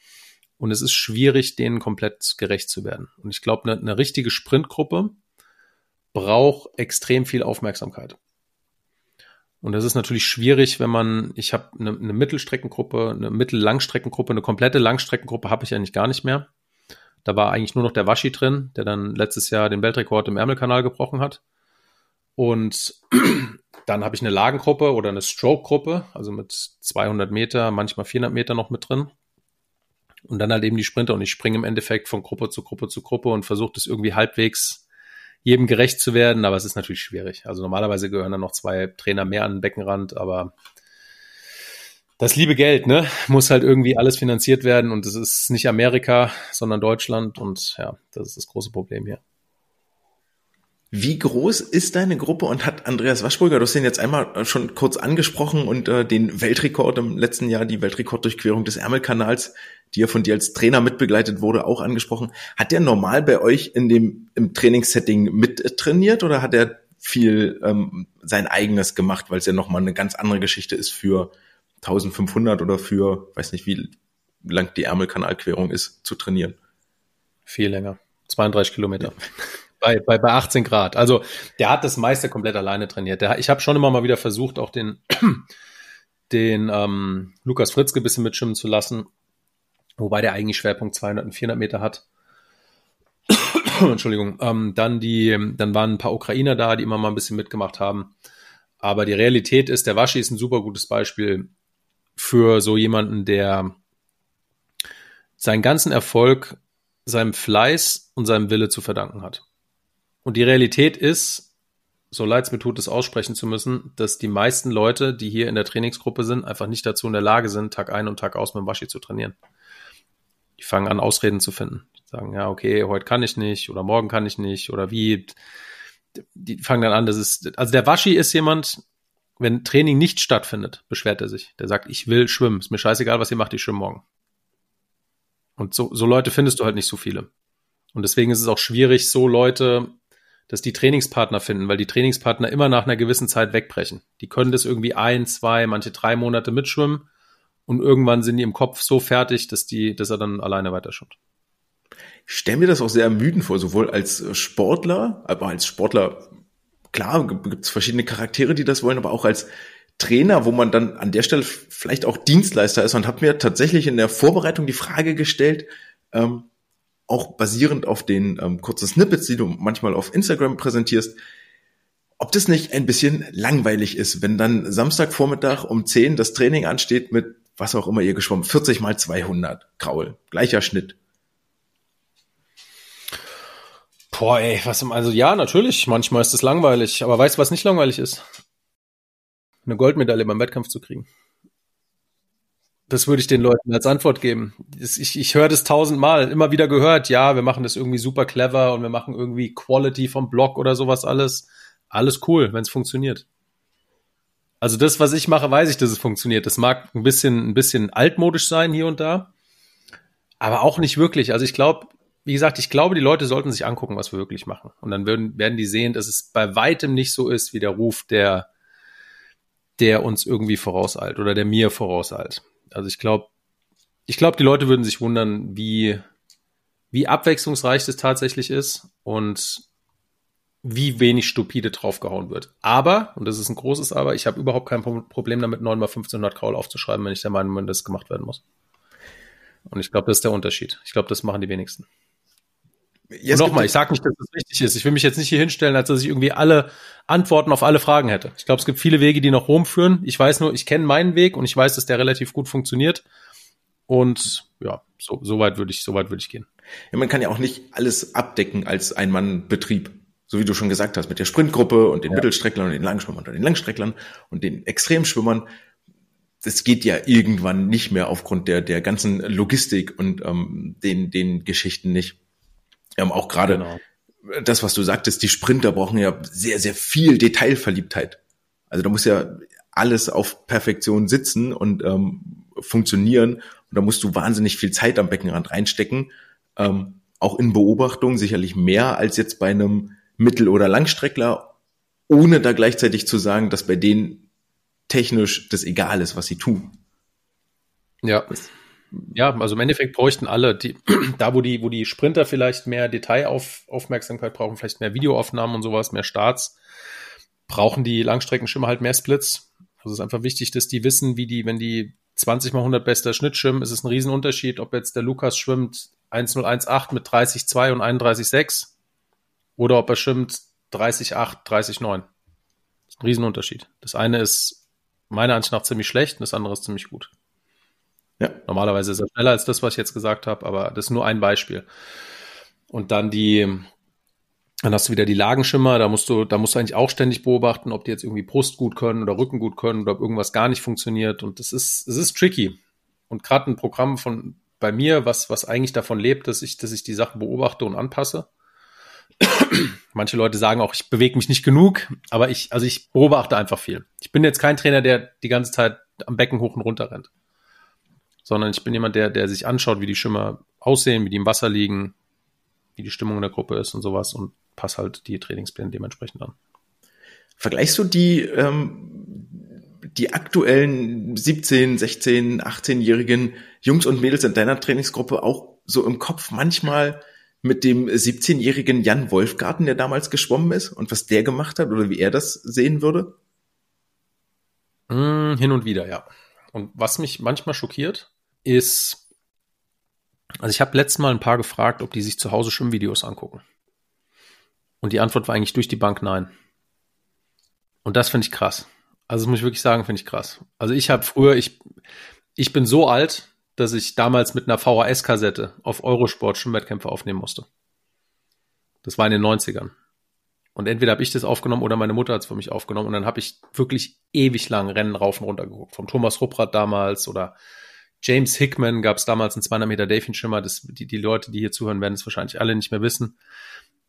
Speaker 2: und es ist schwierig, denen komplett gerecht zu werden. Und ich glaube, eine, eine richtige Sprintgruppe braucht extrem viel Aufmerksamkeit. Und das ist natürlich schwierig, wenn man, ich habe eine, eine Mittelstreckengruppe, eine Mittellangstreckengruppe, eine komplette Langstreckengruppe habe ich eigentlich gar nicht mehr. Da war eigentlich nur noch der Waschi drin, der dann letztes Jahr den Weltrekord im Ärmelkanal gebrochen hat. Und dann habe ich eine Lagengruppe oder eine Stroke-Gruppe, also mit 200 Meter, manchmal 400 Meter noch mit drin. Und dann halt eben die Sprinter und ich springe im Endeffekt von Gruppe zu Gruppe zu Gruppe und versuche das irgendwie halbwegs jedem gerecht zu werden, aber es ist natürlich schwierig. Also normalerweise gehören dann noch zwei Trainer mehr an den Beckenrand, aber das liebe Geld, ne, muss halt irgendwie alles finanziert werden und es ist nicht Amerika, sondern Deutschland und ja, das ist das große Problem hier.
Speaker 1: Wie groß ist deine Gruppe und hat Andreas Waschburger, du hast den jetzt einmal äh, schon kurz angesprochen und äh, den Weltrekord im letzten Jahr, die Weltrekorddurchquerung des Ärmelkanals, die ja von dir als Trainer mitbegleitet wurde, auch angesprochen. Hat der normal bei euch in dem im Trainingssetting mit trainiert oder hat er viel ähm, sein eigenes gemacht, weil es ja nochmal eine ganz andere Geschichte ist für 1500 oder für, weiß nicht, wie lang die Ärmelkanalquerung ist, zu trainieren?
Speaker 2: Viel länger. 32 Kilometer. Bei, bei, bei 18 Grad. Also der hat das meiste komplett alleine trainiert. Der, ich habe schon immer mal wieder versucht, auch den, den ähm, Lukas Fritzke bisschen mitschwimmen zu lassen, wobei der eigentlich Schwerpunkt 200 und 400 Meter hat. Entschuldigung. Ähm, dann die, dann waren ein paar Ukrainer da, die immer mal ein bisschen mitgemacht haben. Aber die Realität ist, der Waschi ist ein super gutes Beispiel für so jemanden, der seinen ganzen Erfolg seinem Fleiß und seinem Wille zu verdanken hat. Und die Realität ist, so leid es mir tut, es aussprechen zu müssen, dass die meisten Leute, die hier in der Trainingsgruppe sind, einfach nicht dazu in der Lage sind, Tag ein und Tag aus mit dem Waschi zu trainieren. Die fangen an, Ausreden zu finden. Die sagen, ja, okay, heute kann ich nicht oder morgen kann ich nicht oder wie. Die fangen dann an, das ist, also der Waschi ist jemand, wenn Training nicht stattfindet, beschwert er sich. Der sagt, ich will schwimmen. Ist mir scheißegal, was ihr macht, ich schwimme morgen. Und so, so Leute findest du halt nicht so viele. Und deswegen ist es auch schwierig, so Leute dass die Trainingspartner finden, weil die Trainingspartner immer nach einer gewissen Zeit wegbrechen. Die können das irgendwie ein, zwei, manche drei Monate mitschwimmen und irgendwann sind die im Kopf so fertig, dass die, dass er dann alleine weiterschwimmt.
Speaker 1: Ich stelle mir das auch sehr ermüdend vor, sowohl als Sportler, aber als Sportler, klar, gibt es verschiedene Charaktere, die das wollen, aber auch als Trainer, wo man dann an der Stelle vielleicht auch Dienstleister ist und habe mir tatsächlich in der Vorbereitung die Frage gestellt, ähm, auch basierend auf den ähm, kurzen Snippets, die du manchmal auf Instagram präsentierst, ob das nicht ein bisschen langweilig ist, wenn dann Samstagvormittag um 10 das Training ansteht mit was auch immer ihr geschwommen, 40 mal 200 Kraul, gleicher Schnitt.
Speaker 2: Boah, ey, was also ja, natürlich, manchmal ist es langweilig, aber weißt du, was nicht langweilig ist? Eine Goldmedaille beim Wettkampf zu kriegen. Das würde ich den Leuten als Antwort geben. Ich, ich höre das tausendmal, immer wieder gehört, ja, wir machen das irgendwie super clever und wir machen irgendwie Quality vom Blog oder sowas alles. Alles cool, wenn es funktioniert. Also das, was ich mache, weiß ich, dass es funktioniert. Das mag ein bisschen, ein bisschen altmodisch sein hier und da, aber auch nicht wirklich. Also ich glaube, wie gesagt, ich glaube, die Leute sollten sich angucken, was wir wirklich machen. Und dann werden, werden die sehen, dass es bei weitem nicht so ist wie der Ruf, der, der uns irgendwie vorauseilt oder der mir vorauseilt. Also ich glaube, ich glaube, die Leute würden sich wundern, wie, wie abwechslungsreich das tatsächlich ist und wie wenig stupide draufgehauen wird. Aber, und das ist ein großes Aber, ich habe überhaupt kein Problem damit, 9 mal 1500 Kraul aufzuschreiben, wenn ich der Meinung bin, dass es gemacht werden muss. Und ich glaube, das ist der Unterschied. Ich glaube, das machen die wenigsten. Nochmal, ich sage nicht, dass das wichtig ist. Ich will mich jetzt nicht hier hinstellen, als dass ich irgendwie alle Antworten auf alle Fragen hätte. Ich glaube, es gibt viele Wege, die nach Rom führen. Ich weiß nur, ich kenne meinen Weg und ich weiß, dass der relativ gut funktioniert. Und ja, so, so weit würde ich, so weit würde ich gehen.
Speaker 1: Ja, man kann ja auch nicht alles abdecken als Ein-Mann-Betrieb. So wie du schon gesagt hast, mit der Sprintgruppe und den ja. Mittelstrecklern und den Langschwimmern und den Langstrecklern und den Extremschwimmern. Das geht ja irgendwann nicht mehr aufgrund der, der ganzen Logistik und ähm, den, den Geschichten nicht. Ähm, auch gerade genau. das, was du sagtest, die Sprinter brauchen ja sehr, sehr viel Detailverliebtheit. Also da muss ja alles auf Perfektion sitzen und ähm, funktionieren. Und da musst du wahnsinnig viel Zeit am Beckenrand reinstecken. Ähm, auch in Beobachtung sicherlich mehr als jetzt bei einem Mittel- oder Langstreckler, ohne da gleichzeitig zu sagen, dass bei denen technisch das egal ist, was sie tun.
Speaker 2: Ja. Ja, also im Endeffekt bräuchten alle, die, da wo die, wo die Sprinter vielleicht mehr Detailaufmerksamkeit brauchen, vielleicht mehr Videoaufnahmen und sowas, mehr Starts, brauchen die Langstreckenschimmer halt mehr Splits. Also es ist einfach wichtig, dass die wissen, wie die, wenn die 20 mal 100 bester Schnitt schwimmen, ist es ein Riesenunterschied, ob jetzt der Lukas schwimmt 1018 mit 30,2 und 31,6 oder ob er schwimmt 30,8, 30,9. Das ist ein Riesenunterschied. Das eine ist meiner Ansicht nach ziemlich schlecht und das andere ist ziemlich gut. Ja. Normalerweise ist er schneller als das, was ich jetzt gesagt habe, aber das ist nur ein Beispiel. Und dann die, dann hast du wieder die Lagenschimmer, da musst du, da musst du eigentlich auch ständig beobachten, ob die jetzt irgendwie Brust gut können oder Rücken gut können oder ob irgendwas gar nicht funktioniert. Und das ist, es ist tricky. Und gerade ein Programm von bei mir, was, was eigentlich davon lebt, dass ich, dass ich die Sachen beobachte und anpasse. Manche Leute sagen auch, ich bewege mich nicht genug, aber ich, also ich beobachte einfach viel. Ich bin jetzt kein Trainer, der die ganze Zeit am Becken hoch und runter rennt sondern ich bin jemand, der, der sich anschaut, wie die Schimmer aussehen, wie die im Wasser liegen, wie die Stimmung in der Gruppe ist und sowas und passe halt die Trainingspläne dementsprechend an.
Speaker 1: Vergleichst du die, ähm, die aktuellen 17, 16, 18-jährigen Jungs und Mädels in deiner Trainingsgruppe auch so im Kopf manchmal mit dem 17-jährigen Jan Wolfgarten, der damals geschwommen ist und was der gemacht hat oder wie er das sehen würde?
Speaker 2: Mm, hin und wieder, ja. Und was mich manchmal schockiert, ist, also ich habe letztes Mal ein paar gefragt, ob die sich zu Hause Schwimmvideos angucken. Und die Antwort war eigentlich durch die Bank nein. Und das finde ich krass. Also das muss ich wirklich sagen, finde ich krass. Also ich habe früher, ich, ich bin so alt, dass ich damals mit einer VHS-Kassette auf Eurosport Schwimmwettkämpfe aufnehmen musste. Das war in den 90ern. Und entweder habe ich das aufgenommen oder meine Mutter hat es für mich aufgenommen. Und dann habe ich wirklich ewig lang Rennen rauf und runter geguckt. Vom Thomas Rupprath damals oder James Hickman gab es damals einen 200 Meter Delfin-Schimmer. Das, die, die Leute, die hier zuhören, werden es wahrscheinlich alle nicht mehr wissen.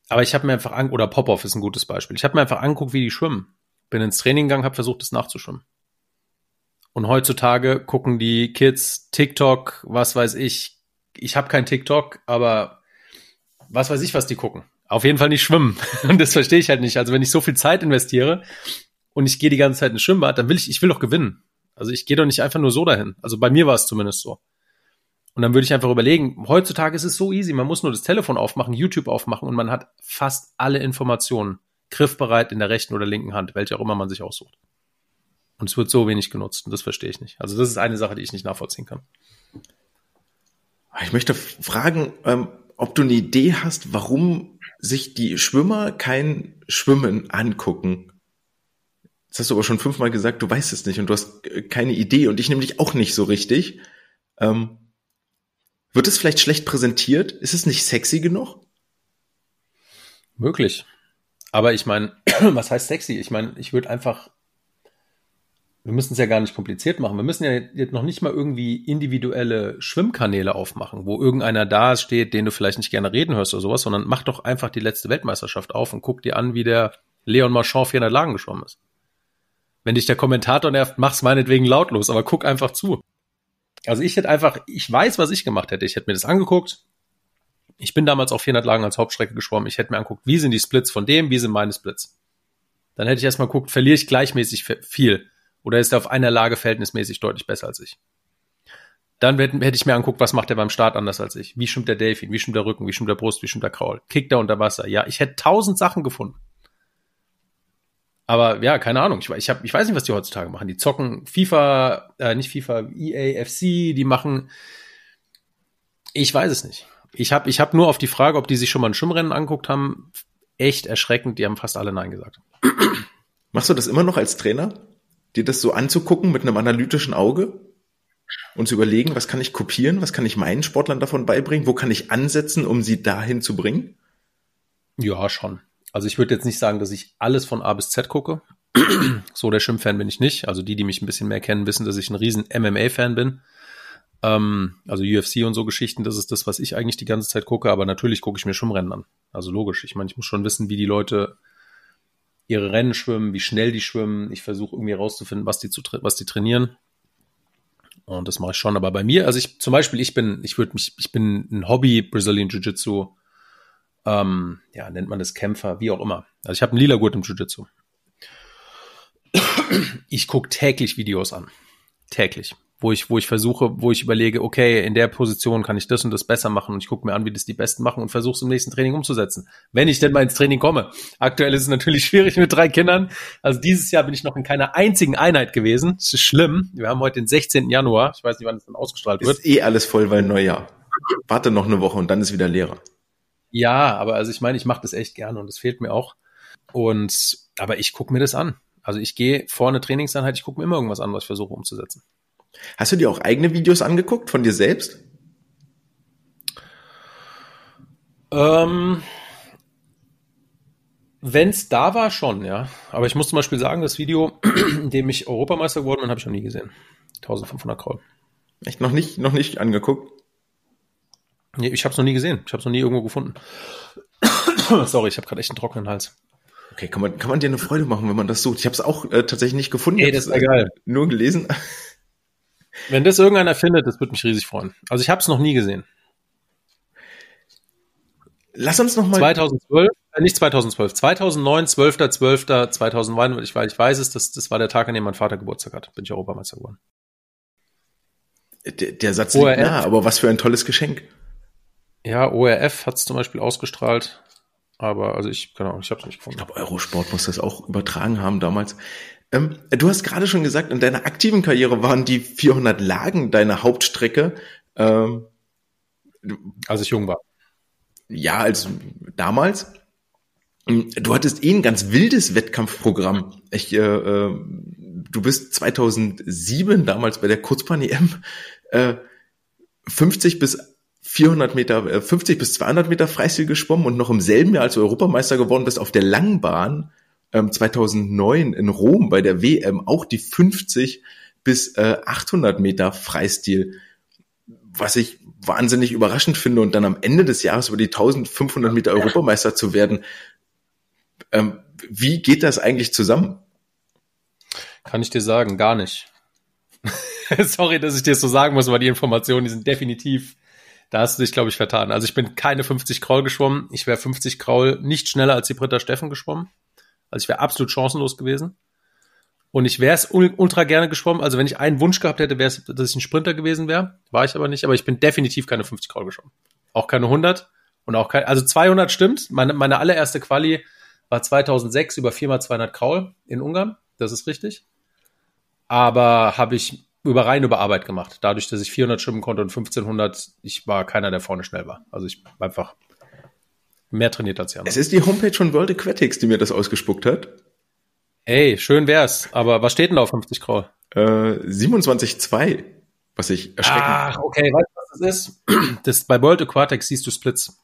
Speaker 2: Aber ich habe mir einfach an oder Popov ist ein gutes Beispiel. Ich habe mir einfach angeguckt, wie die schwimmen. Bin ins Training gegangen, habe versucht, das nachzuschwimmen. Und heutzutage gucken die Kids TikTok, was weiß ich. Ich habe kein TikTok, aber was weiß ich, was die gucken. Auf jeden Fall nicht schwimmen. Und das verstehe ich halt nicht. Also wenn ich so viel Zeit investiere und ich gehe die ganze Zeit ins Schwimmbad, dann will ich, ich will doch gewinnen. Also ich gehe doch nicht einfach nur so dahin. Also bei mir war es zumindest so. Und dann würde ich einfach überlegen, heutzutage ist es so easy, man muss nur das Telefon aufmachen, YouTube aufmachen und man hat fast alle Informationen griffbereit in der rechten oder linken Hand, welche auch immer man sich aussucht. Und es wird so wenig genutzt und das verstehe ich nicht. Also das ist eine Sache, die ich nicht nachvollziehen kann.
Speaker 1: Ich möchte fragen, ähm, ob du eine Idee hast, warum sich die Schwimmer kein Schwimmen angucken. Das hast du aber schon fünfmal gesagt, du weißt es nicht und du hast äh, keine Idee und ich nämlich auch nicht so richtig. Ähm, wird es vielleicht schlecht präsentiert? Ist es nicht sexy genug?
Speaker 2: Möglich. Aber ich meine, was heißt sexy? Ich meine, ich würde einfach, wir müssen es ja gar nicht kompliziert machen. Wir müssen ja jetzt noch nicht mal irgendwie individuelle Schwimmkanäle aufmachen, wo irgendeiner da steht, den du vielleicht nicht gerne reden hörst oder sowas, sondern mach doch einfach die letzte Weltmeisterschaft auf und guck dir an, wie der Leon Marchand 400 Lagen geschwommen ist. Wenn dich der Kommentator nervt, mach's meinetwegen lautlos, aber guck einfach zu. Also ich hätte einfach, ich weiß, was ich gemacht hätte. Ich hätte mir das angeguckt. Ich bin damals auf 400 Lagen als Hauptstrecke geschwommen. Ich hätte mir angeguckt, wie sind die Splits von dem, wie sind meine Splits. Dann hätte ich erstmal geguckt, verliere ich gleichmäßig viel oder ist er auf einer Lage verhältnismäßig deutlich besser als ich. Dann hätte ich mir angeguckt, was macht er beim Start anders als ich. Wie schwimmt der Delfin, wie schwimmt der Rücken, wie schwimmt der Brust, wie schwimmt der Kraul. Kickt er unter Wasser. Ja, ich hätte tausend Sachen gefunden. Aber ja, keine Ahnung. Ich, ich, hab, ich weiß nicht, was die heutzutage machen. Die zocken FIFA, äh, nicht FIFA, EA, FC, die machen Ich weiß es nicht. Ich habe ich hab nur auf die Frage, ob die sich schon mal ein Schwimmrennen anguckt haben, echt erschreckend. Die haben fast alle Nein gesagt.
Speaker 1: Machst du das immer noch als Trainer? Dir das so anzugucken mit einem analytischen Auge? Und zu überlegen, was kann ich kopieren? Was kann ich meinen Sportlern davon beibringen? Wo kann ich ansetzen, um sie dahin zu bringen?
Speaker 2: Ja, schon. Also ich würde jetzt nicht sagen, dass ich alles von A bis Z gucke. so der Schwimmfan bin ich nicht. Also die, die mich ein bisschen mehr kennen, wissen, dass ich ein riesen MMA-Fan bin. Ähm, also UFC und so Geschichten, das ist das, was ich eigentlich die ganze Zeit gucke. Aber natürlich gucke ich mir Schwimmrennen an. Also logisch. Ich meine, ich muss schon wissen, wie die Leute ihre Rennen schwimmen, wie schnell die schwimmen. Ich versuche irgendwie herauszufinden, was die, zu, was die trainieren. Und das mache ich schon. Aber bei mir, also ich zum Beispiel, ich bin, ich würde mich, ich bin ein Hobby Brazilian Jiu-Jitsu, ähm, ja, nennt man das Kämpfer, wie auch immer. Also ich habe einen lila Gurt im Jiu-Jitsu. Ich gucke täglich Videos an. Täglich wo ich, wo ich versuche, wo ich überlege, okay, in der Position kann ich das und das besser machen und ich gucke mir an, wie das die Besten machen und versuche es im nächsten Training umzusetzen. Wenn ich denn mal ins Training komme. Aktuell ist es natürlich schwierig mit drei Kindern. Also dieses Jahr bin ich noch in keiner einzigen Einheit gewesen. Das ist schlimm. Wir haben heute den 16. Januar. Ich weiß nicht, wann es dann ausgestrahlt wird.
Speaker 1: Ist eh alles voll, weil Neujahr. Warte noch eine Woche und dann ist wieder Lehrer.
Speaker 2: Ja, aber also ich meine, ich mache das echt gerne und es fehlt mir auch. Und aber ich gucke mir das an. Also ich gehe vor eine Trainingseinheit, ich gucke mir immer irgendwas an, was ich versuche umzusetzen.
Speaker 1: Hast du dir auch eigene Videos angeguckt von dir selbst?
Speaker 2: Ähm, Wenn es da war, schon, ja. Aber ich muss zum Beispiel sagen, das Video, in dem ich Europameister geworden bin, habe ich noch nie gesehen. 1500 Kraul.
Speaker 1: Echt noch nicht, noch nicht angeguckt?
Speaker 2: Nee, ich habe es noch nie gesehen. Ich habe es noch nie irgendwo gefunden. Sorry, ich habe gerade echt einen trockenen Hals.
Speaker 1: Okay, kann man, kann man dir eine Freude machen, wenn man das sucht? Ich habe es auch äh, tatsächlich nicht gefunden.
Speaker 2: Ey, das ist egal.
Speaker 1: Nur gelesen.
Speaker 2: Wenn das irgendeiner findet, das würde mich riesig freuen. Also ich habe es noch nie gesehen.
Speaker 1: Lass uns noch mal
Speaker 2: 2012, äh, nicht 2012, 2009, 12. 12. 2009, ich, ich weiß es, das, das war der Tag, an dem mein Vater Geburtstag hat. Bin ich Europameister geworden.
Speaker 1: Der, der Satz liegt nah, aber was für ein tolles Geschenk.
Speaker 2: Ja, ORF hat es zum Beispiel ausgestrahlt, aber also ich, genau, ich habe es nicht gefunden.
Speaker 1: Ich glaube, Eurosport muss das auch übertragen haben damals. Ähm, du hast gerade schon gesagt, in deiner aktiven Karriere waren die 400 Lagen deine Hauptstrecke. Ähm,
Speaker 2: als ich jung war.
Speaker 1: Ja, als damals. Du hattest eh ein ganz wildes Wettkampfprogramm. Ich, äh, äh, du bist 2007 damals bei der Kurzbahn-EM äh, 50 bis 400 Meter, 50 äh, bis 200 Meter Freistil geschwommen und noch im selben Jahr, als Europameister geworden bist, auf der Langbahn 2009 ähm, in Rom bei der WM auch die 50 bis 800 äh, Meter Freistil, was ich wahnsinnig überraschend finde und dann am Ende des Jahres über die 1500 Meter Europameister zu werden. Ähm, wie geht das eigentlich zusammen?
Speaker 2: Kann ich dir sagen, gar nicht. Sorry, dass ich dir das so sagen muss, aber die Informationen, die sind definitiv, da hast du dich, glaube ich, vertan. Also ich bin keine 50 Kraul geschwommen. Ich wäre 50 Kraul nicht schneller als die Britta Steffen geschwommen. Also ich wäre absolut chancenlos gewesen. Und ich wäre es ultra gerne geschwommen. Also wenn ich einen Wunsch gehabt hätte, wäre es, dass ich ein Sprinter gewesen wäre. War ich aber nicht. Aber ich bin definitiv keine 50 Kraul geschwommen. Auch keine 100. Und auch kein, also 200 stimmt. Meine, meine allererste Quali war 2006 über 4x200 Kraul in Ungarn. Das ist richtig. Aber habe ich über rein über Arbeit gemacht. Dadurch, dass ich 400 schwimmen konnte und 1500, ich war keiner, der vorne schnell war. Also ich einfach mehr trainiert als Jan.
Speaker 1: Es ist die Homepage von World Aquatics, die mir das ausgespuckt hat.
Speaker 2: Ey, schön wär's. Aber was steht denn da auf 50 Kraul?
Speaker 1: Äh, 27,2. Was ich erschreckend.
Speaker 2: Ach, okay, weißt du, was das ist? Das, bei World Aquatics siehst du Splits.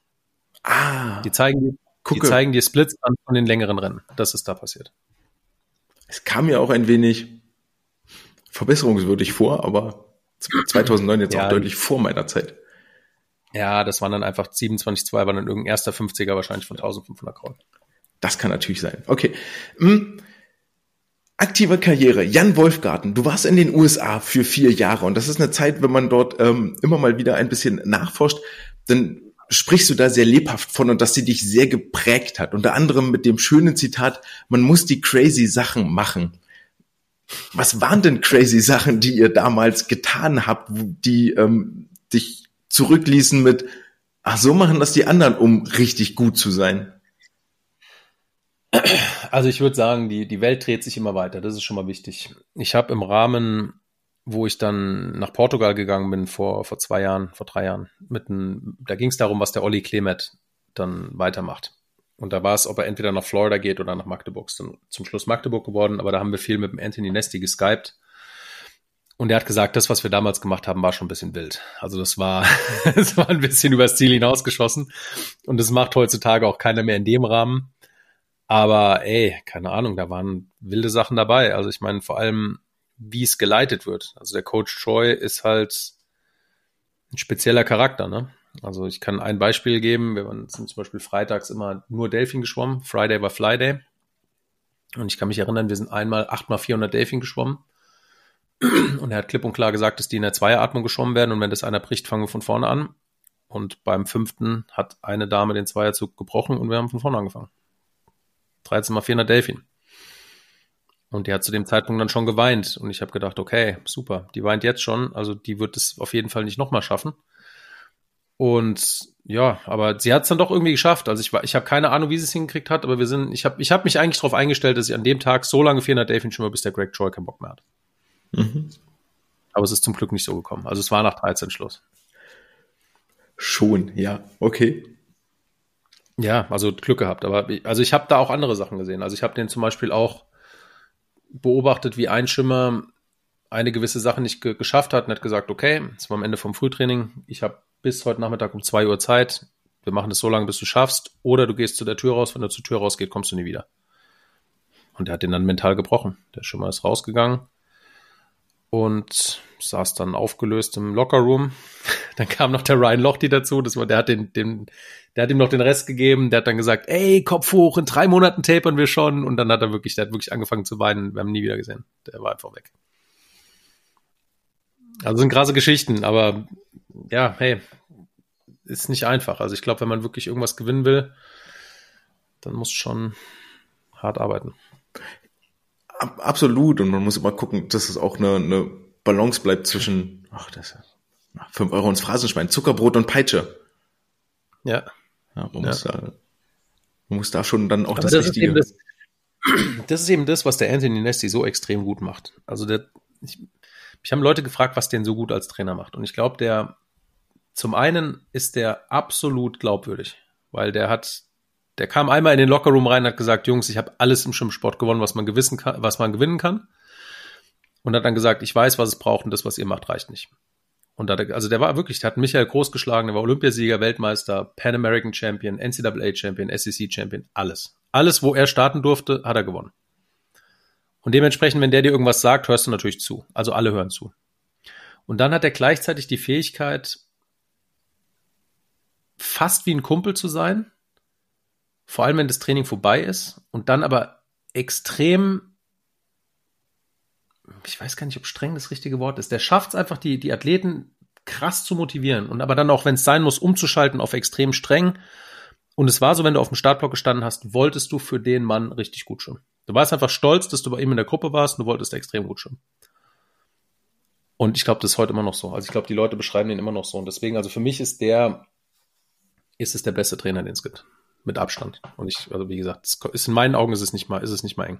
Speaker 1: Ah.
Speaker 2: Die zeigen dir, die zeigen dir Splits an von den längeren Rennen. Das ist da passiert.
Speaker 1: Es kam mir auch ein wenig verbesserungswürdig vor, aber 2009 jetzt ja, auch deutlich vor meiner Zeit.
Speaker 2: Ja, das waren dann einfach 27,2, war dann irgendein erster 50er wahrscheinlich von 1500 Kraut.
Speaker 1: Das kann natürlich sein. Okay. Hm. Aktive Karriere. Jan Wolfgarten, du warst in den USA für vier Jahre und das ist eine Zeit, wenn man dort ähm, immer mal wieder ein bisschen nachforscht, dann sprichst du da sehr lebhaft von und dass sie dich sehr geprägt hat. Unter anderem mit dem schönen Zitat, man muss die crazy Sachen machen. Was waren denn crazy Sachen, die ihr damals getan habt, die ähm, dich zurückließen mit, ach so machen das die anderen, um richtig gut zu sein?
Speaker 2: Also ich würde sagen, die, die Welt dreht sich immer weiter. Das ist schon mal wichtig. Ich habe im Rahmen wo ich dann nach Portugal gegangen bin vor, vor zwei Jahren, vor drei Jahren. Mit ein, da ging es darum, was der Olli Klemet dann weitermacht. Und da war es, ob er entweder nach Florida geht oder nach Magdeburg. Ist dann zum Schluss Magdeburg geworden, aber da haben wir viel mit dem Anthony Nesty geskypt. Und er hat gesagt, das, was wir damals gemacht haben, war schon ein bisschen wild. Also das war, das war ein bisschen übers Ziel hinausgeschossen. Und das macht heutzutage auch keiner mehr in dem Rahmen. Aber ey, keine Ahnung, da waren wilde Sachen dabei. Also ich meine, vor allem, wie es geleitet wird. Also der Coach Troy ist halt ein spezieller Charakter, ne? Also ich kann ein Beispiel geben. Wir sind zum Beispiel freitags immer nur Delfin geschwommen. Friday war Fly Und ich kann mich erinnern, wir sind einmal 8 mal 400 Delfin geschwommen. Und er hat klipp und klar gesagt, dass die in der Zweieratmung geschwommen werden. Und wenn das einer bricht, fangen wir von vorne an. Und beim fünften hat eine Dame den Zweierzug gebrochen und wir haben von vorne angefangen. 13 mal 400 Delfin. Und die hat zu dem Zeitpunkt dann schon geweint. Und ich habe gedacht, okay, super, die weint jetzt schon. Also die wird es auf jeden Fall nicht nochmal schaffen. Und ja, aber sie hat es dann doch irgendwie geschafft. Also ich, ich habe keine Ahnung, wie sie es hingekriegt hat, aber wir sind, ich habe ich hab mich eigentlich darauf eingestellt, dass ich an dem Tag so lange 400 Delfin schon mal, bis der Greg Troy keinen Bock mehr hat. Mhm. Aber es ist zum Glück nicht so gekommen. Also es war nach 13 Schluss.
Speaker 1: Schon, ja, okay.
Speaker 2: Ja, also Glück gehabt. Aber also ich habe da auch andere Sachen gesehen. Also ich habe den zum Beispiel auch beobachtet, wie ein Schimmer eine gewisse Sache nicht ge geschafft hat und hat gesagt, okay, es war am Ende vom Frühtraining, ich habe bis heute Nachmittag um zwei Uhr Zeit, wir machen das so lange, bis du schaffst, oder du gehst zu der Tür raus, wenn du zur Tür rausgeht, kommst du nie wieder. Und er hat den dann mental gebrochen. Der Schimmer ist rausgegangen und saß dann aufgelöst im Lockerroom. Dann kam noch der Ryan Lochte dazu, das war, der hat den, den, der hat ihm noch den Rest gegeben, der hat dann gesagt, ey, Kopf hoch, in drei Monaten tapern wir schon. Und dann hat er wirklich, der hat wirklich angefangen zu weinen, wir haben ihn nie wieder gesehen. Der war einfach weg. Also sind krasse Geschichten, aber ja, hey, ist nicht einfach. Also ich glaube, wenn man wirklich irgendwas gewinnen will, dann muss schon hart arbeiten.
Speaker 1: Absolut. Und man muss immer gucken, dass es auch eine, eine Balance bleibt zwischen, ach, das ist 5 Euro ins Phrasenschwein, Zuckerbrot und Peitsche.
Speaker 2: Ja.
Speaker 1: ja, man, ja. Muss da, man muss da schon dann auch
Speaker 2: das, das Richtige. Ist das, das, ist eben das, was der Anthony Nesty so extrem gut macht. Also der, ich, mich haben Leute gefragt, was den so gut als Trainer macht. Und ich glaube, der, zum einen ist der absolut glaubwürdig, weil der hat der kam einmal in den Lockerroom rein und hat gesagt, Jungs, ich habe alles im Schwimmsport gewonnen, was man gewissen kann, was man gewinnen kann. Und hat dann gesagt, ich weiß, was es braucht und das, was ihr macht, reicht nicht. Und da, also der war wirklich, der hat Michael groß geschlagen, der war Olympiasieger, Weltmeister, Pan American Champion, NCAA Champion, SEC Champion, alles. Alles, wo er starten durfte, hat er gewonnen. Und dementsprechend, wenn der dir irgendwas sagt, hörst du natürlich zu. Also alle hören zu. Und dann hat er gleichzeitig die Fähigkeit, fast wie ein Kumpel zu sein, vor allem wenn das Training vorbei ist und dann aber extrem, ich weiß gar nicht, ob streng das richtige Wort ist, der schafft es einfach, die, die Athleten krass zu motivieren und aber dann auch, wenn es sein muss, umzuschalten auf extrem streng. Und es war so, wenn du auf dem Startblock gestanden hast, wolltest du für den Mann richtig gut schwimmen. Du warst einfach stolz, dass du bei ihm in der Gruppe warst und du wolltest extrem gut schwimmen. Und ich glaube, das ist heute immer noch so. Also ich glaube, die Leute beschreiben den immer noch so. Und deswegen, also für mich ist der, ist es der beste Trainer, den es gibt mit Abstand. Und ich, also wie gesagt, ist in meinen Augen ist es nicht mal, ist es nicht mal eng.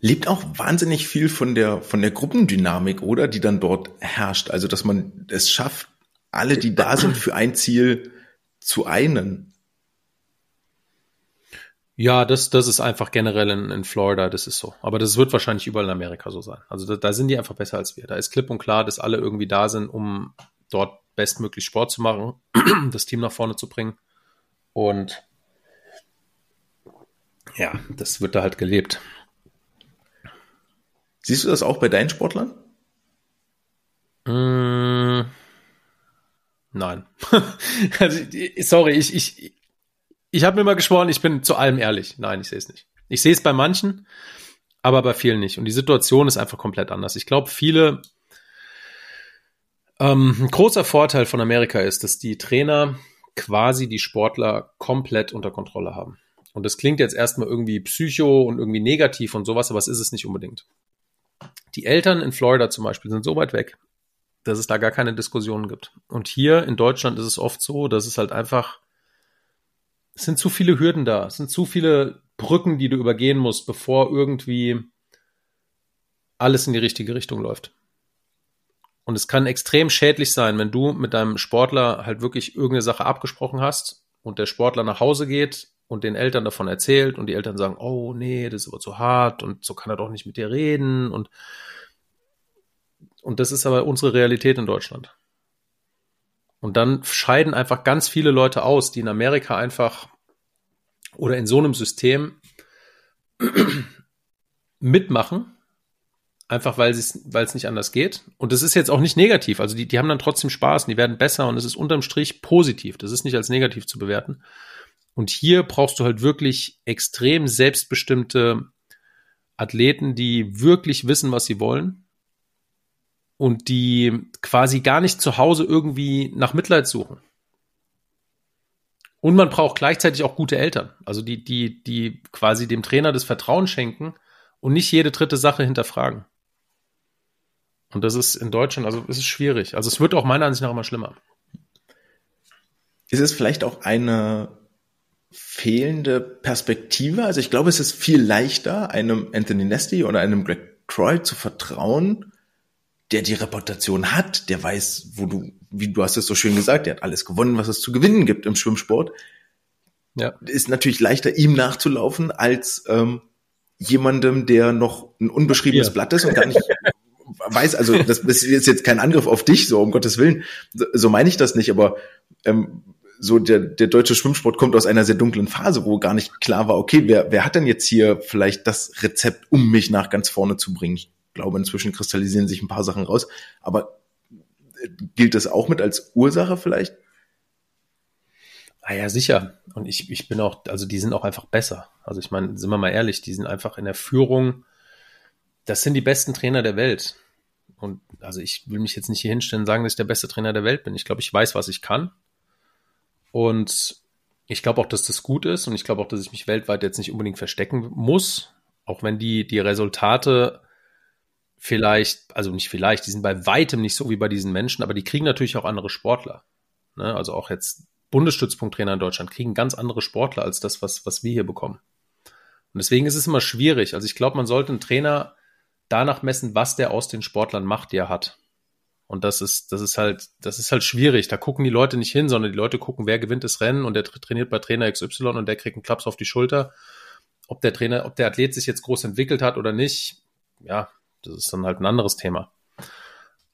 Speaker 1: Lebt auch wahnsinnig viel von der, von der Gruppendynamik, oder? Die dann dort herrscht. Also, dass man es schafft, alle, die da sind, für ein Ziel zu einen.
Speaker 2: Ja, das, das ist einfach generell in, in Florida, das ist so. Aber das wird wahrscheinlich überall in Amerika so sein. Also da, da sind die einfach besser als wir. Da ist klipp und klar, dass alle irgendwie da sind, um dort bestmöglich Sport zu machen, das Team nach vorne zu bringen. Und ja, das wird da halt gelebt.
Speaker 1: Siehst du das auch bei deinen Sportlern?
Speaker 2: Mm, nein. also, sorry, ich, ich, ich habe mir mal geschworen, ich bin zu allem ehrlich. Nein, ich sehe es nicht. Ich sehe es bei manchen, aber bei vielen nicht. Und die Situation ist einfach komplett anders. Ich glaube, viele. Ähm, ein großer Vorteil von Amerika ist, dass die Trainer quasi die Sportler komplett unter Kontrolle haben. Und das klingt jetzt erstmal irgendwie psycho und irgendwie negativ und sowas, aber es ist es nicht unbedingt. Die Eltern in Florida zum Beispiel sind so weit weg, dass es da gar keine Diskussionen gibt. Und hier in Deutschland ist es oft so, dass es halt einfach, es sind zu viele Hürden da, es sind zu viele Brücken, die du übergehen musst, bevor irgendwie alles in die richtige Richtung läuft. Und es kann extrem schädlich sein, wenn du mit deinem Sportler halt wirklich irgendeine Sache abgesprochen hast und der Sportler nach Hause geht und den Eltern davon erzählt und die Eltern sagen, oh nee, das ist aber zu hart und so kann er doch nicht mit dir reden und und das ist aber unsere Realität in Deutschland. Und dann scheiden einfach ganz viele Leute aus, die in Amerika einfach oder in so einem System mitmachen, einfach weil es nicht anders geht. Und das ist jetzt auch nicht negativ. Also die, die haben dann trotzdem Spaß und die werden besser und es ist unterm Strich positiv. Das ist nicht als negativ zu bewerten. Und hier brauchst du halt wirklich extrem selbstbestimmte Athleten, die wirklich wissen, was sie wollen und die quasi gar nicht zu Hause irgendwie nach Mitleid suchen. Und man braucht gleichzeitig auch gute Eltern, also die, die, die quasi dem Trainer das Vertrauen schenken und nicht jede dritte Sache hinterfragen. Und das ist in Deutschland, also es ist schwierig. Also es wird auch meiner Ansicht nach immer schlimmer.
Speaker 1: Ist es vielleicht auch eine fehlende Perspektive. Also ich glaube, es ist viel leichter, einem Anthony Nesty oder einem Greg Troy zu vertrauen, der die Reputation hat, der weiß, wo du, wie du hast es so schön gesagt, der hat alles gewonnen, was es zu gewinnen gibt im Schwimmsport. Ja. Ist natürlich leichter, ihm nachzulaufen, als ähm, jemandem, der noch ein unbeschriebenes ja. Blatt ist und gar nicht weiß, also das, das ist jetzt kein Angriff auf dich, so um Gottes Willen. So, so meine ich das nicht, aber ähm, so der, der deutsche Schwimmsport kommt aus einer sehr dunklen Phase, wo gar nicht klar war, okay, wer, wer hat denn jetzt hier vielleicht das Rezept, um mich nach ganz vorne zu bringen? Glaube, inzwischen kristallisieren sich ein paar Sachen raus, aber äh, gilt das auch mit als Ursache vielleicht?
Speaker 2: Ah ja, sicher. Und ich, ich bin auch, also die sind auch einfach besser. Also ich meine, sind wir mal ehrlich, die sind einfach in der Führung, das sind die besten Trainer der Welt. Und also ich will mich jetzt nicht hier hinstellen und sagen, dass ich der beste Trainer der Welt bin. Ich glaube, ich weiß, was ich kann. Und ich glaube auch, dass das gut ist und ich glaube auch, dass ich mich weltweit jetzt nicht unbedingt verstecken muss, auch wenn die, die Resultate vielleicht, also nicht vielleicht, die sind bei weitem nicht so wie bei diesen Menschen, aber die kriegen natürlich auch andere Sportler. Ne? Also auch jetzt Bundesstützpunkttrainer in Deutschland kriegen ganz andere Sportler als das, was, was wir hier bekommen. Und deswegen ist es immer schwierig. Also ich glaube, man sollte einen Trainer danach messen, was der aus den Sportlern macht, die er hat. Und das ist, das ist halt, das ist halt schwierig. Da gucken die Leute nicht hin, sondern die Leute gucken, wer gewinnt das Rennen und der trainiert bei Trainer XY und der kriegt einen Klaps auf die Schulter. Ob der Trainer, ob der Athlet sich jetzt groß entwickelt hat oder nicht, ja, das ist dann halt ein anderes Thema.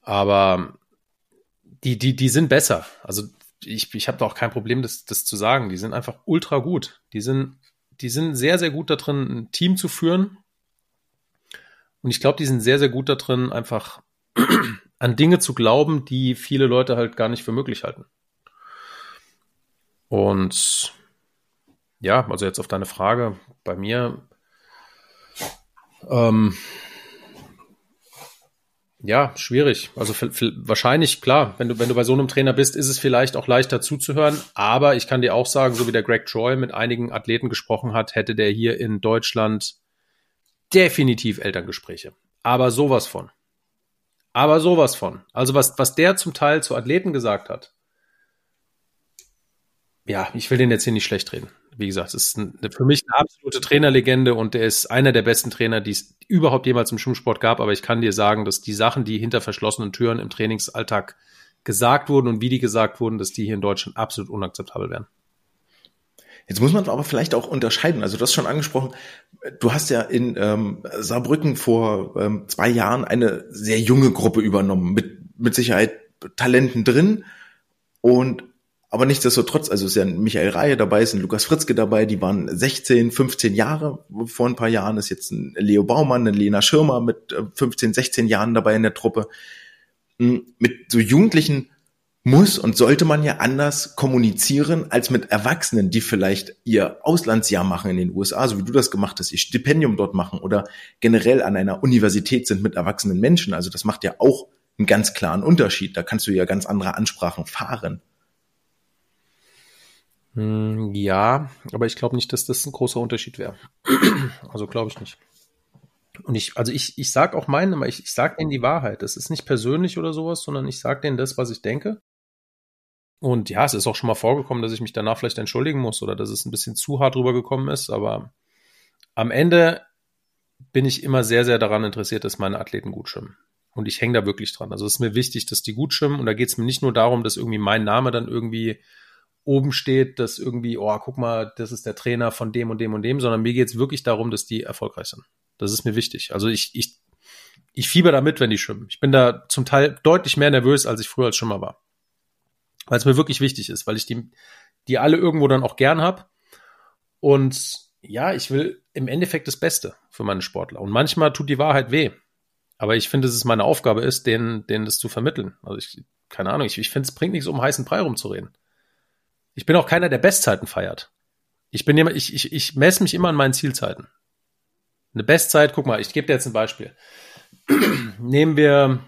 Speaker 2: Aber die, die, die sind besser. Also ich, ich habe da auch kein Problem, das, das zu sagen. Die sind einfach ultra gut. Die sind, die sind sehr, sehr gut da drin, ein Team zu führen. Und ich glaube, die sind sehr, sehr gut da drin, einfach an Dinge zu glauben, die viele Leute halt gar nicht für möglich halten. Und ja, also jetzt auf deine Frage, bei mir, ähm, ja, schwierig. Also wahrscheinlich, klar, wenn du, wenn du bei so einem Trainer bist, ist es vielleicht auch leichter zuzuhören. Aber ich kann dir auch sagen, so wie der Greg Troy mit einigen Athleten gesprochen hat, hätte der hier in Deutschland definitiv Elterngespräche. Aber sowas von. Aber sowas von. Also was, was der zum Teil zu Athleten gesagt hat. Ja, ich will den jetzt hier nicht schlecht reden. Wie gesagt, es ist ein, für mich eine absolute Trainerlegende und er ist einer der besten Trainer, die es überhaupt jemals im Schwimmsport gab. Aber ich kann dir sagen, dass die Sachen, die hinter verschlossenen Türen im Trainingsalltag gesagt wurden und wie die gesagt wurden, dass die hier in Deutschland absolut unakzeptabel wären.
Speaker 1: Jetzt muss man aber vielleicht auch unterscheiden. Also du hast schon angesprochen, du hast ja in ähm, Saarbrücken vor ähm, zwei Jahren eine sehr junge Gruppe übernommen, mit, mit Sicherheit Talenten drin. Und aber nichtsdestotrotz, also ist ja ein Michael Reihe dabei, ist ein Lukas Fritzke dabei, die waren 16, 15 Jahre vor ein paar Jahren, ist jetzt ein Leo Baumann, eine Lena Schirmer mit 15, äh, 16 Jahren dabei in der Truppe. Hm, mit so Jugendlichen muss und sollte man ja anders kommunizieren als mit Erwachsenen, die vielleicht ihr Auslandsjahr machen in den USA, so wie du das gemacht hast, ihr Stipendium dort machen oder generell an einer Universität sind mit erwachsenen Menschen. Also das macht ja auch einen ganz klaren Unterschied. Da kannst du ja ganz andere Ansprachen fahren.
Speaker 2: Hm, ja, aber ich glaube nicht, dass das ein großer Unterschied wäre. Also glaube ich nicht. Und ich, also ich, ich sag auch meinen, ich, ich sag denen die Wahrheit. Das ist nicht persönlich oder sowas, sondern ich sag denen das, was ich denke. Und ja, es ist auch schon mal vorgekommen, dass ich mich danach vielleicht entschuldigen muss oder dass es ein bisschen zu hart rübergekommen ist, aber am Ende bin ich immer sehr, sehr daran interessiert, dass meine Athleten gut schwimmen. Und ich hänge da wirklich dran. Also es ist mir wichtig, dass die gut schwimmen. Und da geht es mir nicht nur darum, dass irgendwie mein Name dann irgendwie oben steht, dass irgendwie, oh, guck mal, das ist der Trainer von dem und dem und dem, sondern mir geht es wirklich darum, dass die erfolgreich sind. Das ist mir wichtig. Also ich, ich, ich fieber da mit, wenn die schwimmen. Ich bin da zum Teil deutlich mehr nervös, als ich früher als Schwimmer war. Weil es mir wirklich wichtig ist, weil ich die, die alle irgendwo dann auch gern hab. Und ja, ich will im Endeffekt das Beste für meine Sportler. Und manchmal tut die Wahrheit weh. Aber ich finde, dass es meine Aufgabe ist, denen, denen das zu vermitteln. Also ich, keine Ahnung, ich, ich finde, es bringt nichts, um heißen Brei rumzureden. Ich bin auch keiner, der Bestzeiten feiert. Ich bin immer, ich, ich, ich messe mich immer an meinen Zielzeiten. Eine Bestzeit, guck mal, ich gebe dir jetzt ein Beispiel. Nehmen wir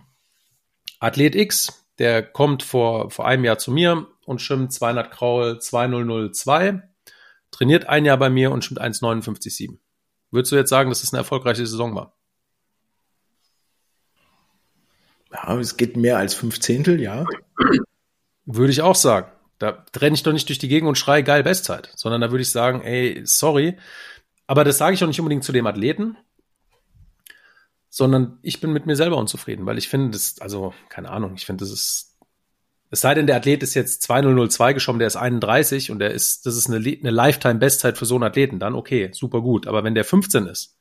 Speaker 2: Athlet X, der kommt vor, vor einem Jahr zu mir und schwimmt 200 Kraul 2002, trainiert ein Jahr bei mir und schwimmt 1,59,7. Würdest du jetzt sagen, dass das eine erfolgreiche Saison war?
Speaker 1: Ja, es geht mehr als fünf Zehntel, ja.
Speaker 2: Würde ich auch sagen. Da renne ich doch nicht durch die Gegend und schreie geil Bestzeit, sondern da würde ich sagen, ey, sorry. Aber das sage ich auch nicht unbedingt zu dem Athleten, sondern ich bin mit mir selber unzufrieden, weil ich finde, das, also, keine Ahnung, ich finde, das ist, es sei denn, der Athlet ist jetzt 2002 geschwommen, der ist 31 und der ist, das ist eine, eine Lifetime-Bestzeit für so einen Athleten, dann okay, super gut. Aber wenn der 15 ist,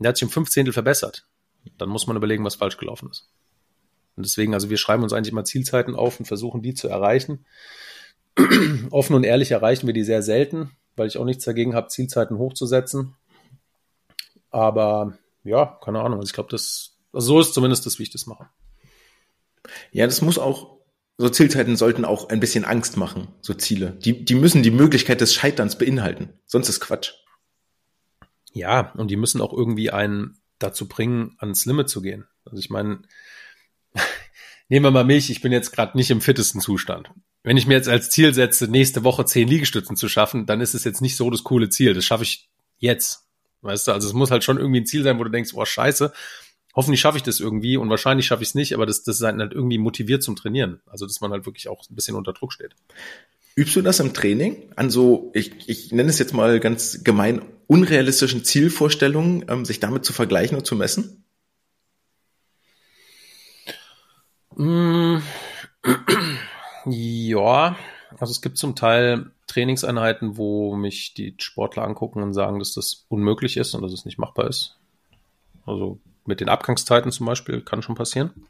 Speaker 2: der hat sich um 15 verbessert, dann muss man überlegen, was falsch gelaufen ist. Und deswegen, also wir schreiben uns eigentlich immer Zielzeiten auf und versuchen die zu erreichen. Offen und ehrlich erreichen wir die sehr selten, weil ich auch nichts dagegen habe, Zielzeiten hochzusetzen. Aber ja, keine Ahnung. Also ich glaube, das, also so ist zumindest das, wie ich das mache.
Speaker 1: Ja, das muss auch, so Zielzeiten sollten auch ein bisschen Angst machen, so Ziele. Die, die müssen die Möglichkeit des Scheiterns beinhalten. Sonst ist Quatsch.
Speaker 2: Ja, und die müssen auch irgendwie einen dazu bringen, ans Limit zu gehen. Also ich meine, nehmen wir mal mich, ich bin jetzt gerade nicht im fittesten Zustand. Wenn ich mir jetzt als Ziel setze, nächste Woche zehn Liegestützen zu schaffen, dann ist es jetzt nicht so das coole Ziel. Das schaffe ich jetzt. Weißt du, also es muss halt schon irgendwie ein Ziel sein, wo du denkst, oh scheiße, hoffentlich schaffe ich das irgendwie und wahrscheinlich schaffe ich es nicht, aber das, das ist halt irgendwie motiviert zum Trainieren. Also dass man halt wirklich auch ein bisschen unter Druck steht.
Speaker 1: Übst du das im Training? An so, ich, ich nenne es jetzt mal ganz gemein, unrealistischen Zielvorstellungen, ähm, sich damit zu vergleichen und zu messen?
Speaker 2: Mm, ja, also es gibt zum Teil Trainingseinheiten, wo mich die Sportler angucken und sagen, dass das unmöglich ist und dass es nicht machbar ist. Also mit den Abgangszeiten zum Beispiel kann schon passieren.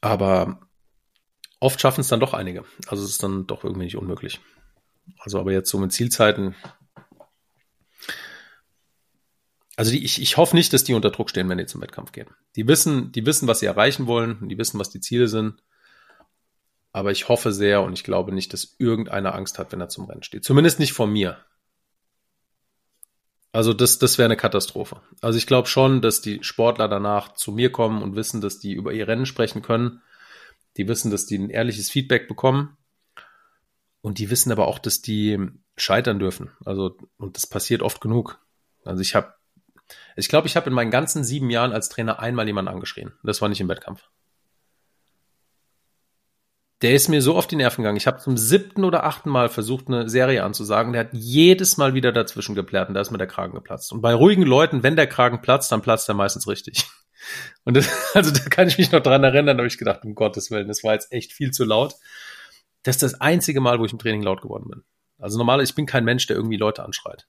Speaker 2: Aber oft schaffen es dann doch einige. Also es ist dann doch irgendwie nicht unmöglich. Also aber jetzt so mit Zielzeiten also die, ich, ich hoffe nicht, dass die unter Druck stehen, wenn die zum Wettkampf gehen. Die wissen, die wissen, was sie erreichen wollen, die wissen, was die Ziele sind. Aber ich hoffe sehr und ich glaube nicht, dass irgendeiner Angst hat, wenn er zum Rennen steht. Zumindest nicht vor mir. Also das, das wäre eine Katastrophe. Also ich glaube schon, dass die Sportler danach zu mir kommen und wissen, dass die über ihr Rennen sprechen können. Die wissen, dass die ein ehrliches Feedback bekommen. Und die wissen aber auch, dass die scheitern dürfen. Also, und das passiert oft genug. Also ich habe ich glaube, ich habe in meinen ganzen sieben Jahren als Trainer einmal jemanden angeschrien. Das war nicht im Wettkampf. Der ist mir so auf die Nerven gegangen. Ich habe zum siebten oder achten Mal versucht, eine Serie anzusagen. Der hat jedes Mal wieder dazwischen geplärt und da ist mir der Kragen geplatzt. Und bei ruhigen Leuten, wenn der Kragen platzt, dann platzt er meistens richtig. Und das, also da kann ich mich noch dran erinnern, da habe ich gedacht, um Gottes Willen, das war jetzt echt viel zu laut. Das ist das einzige Mal, wo ich im Training laut geworden bin. Also normal, ich bin kein Mensch, der irgendwie Leute anschreit.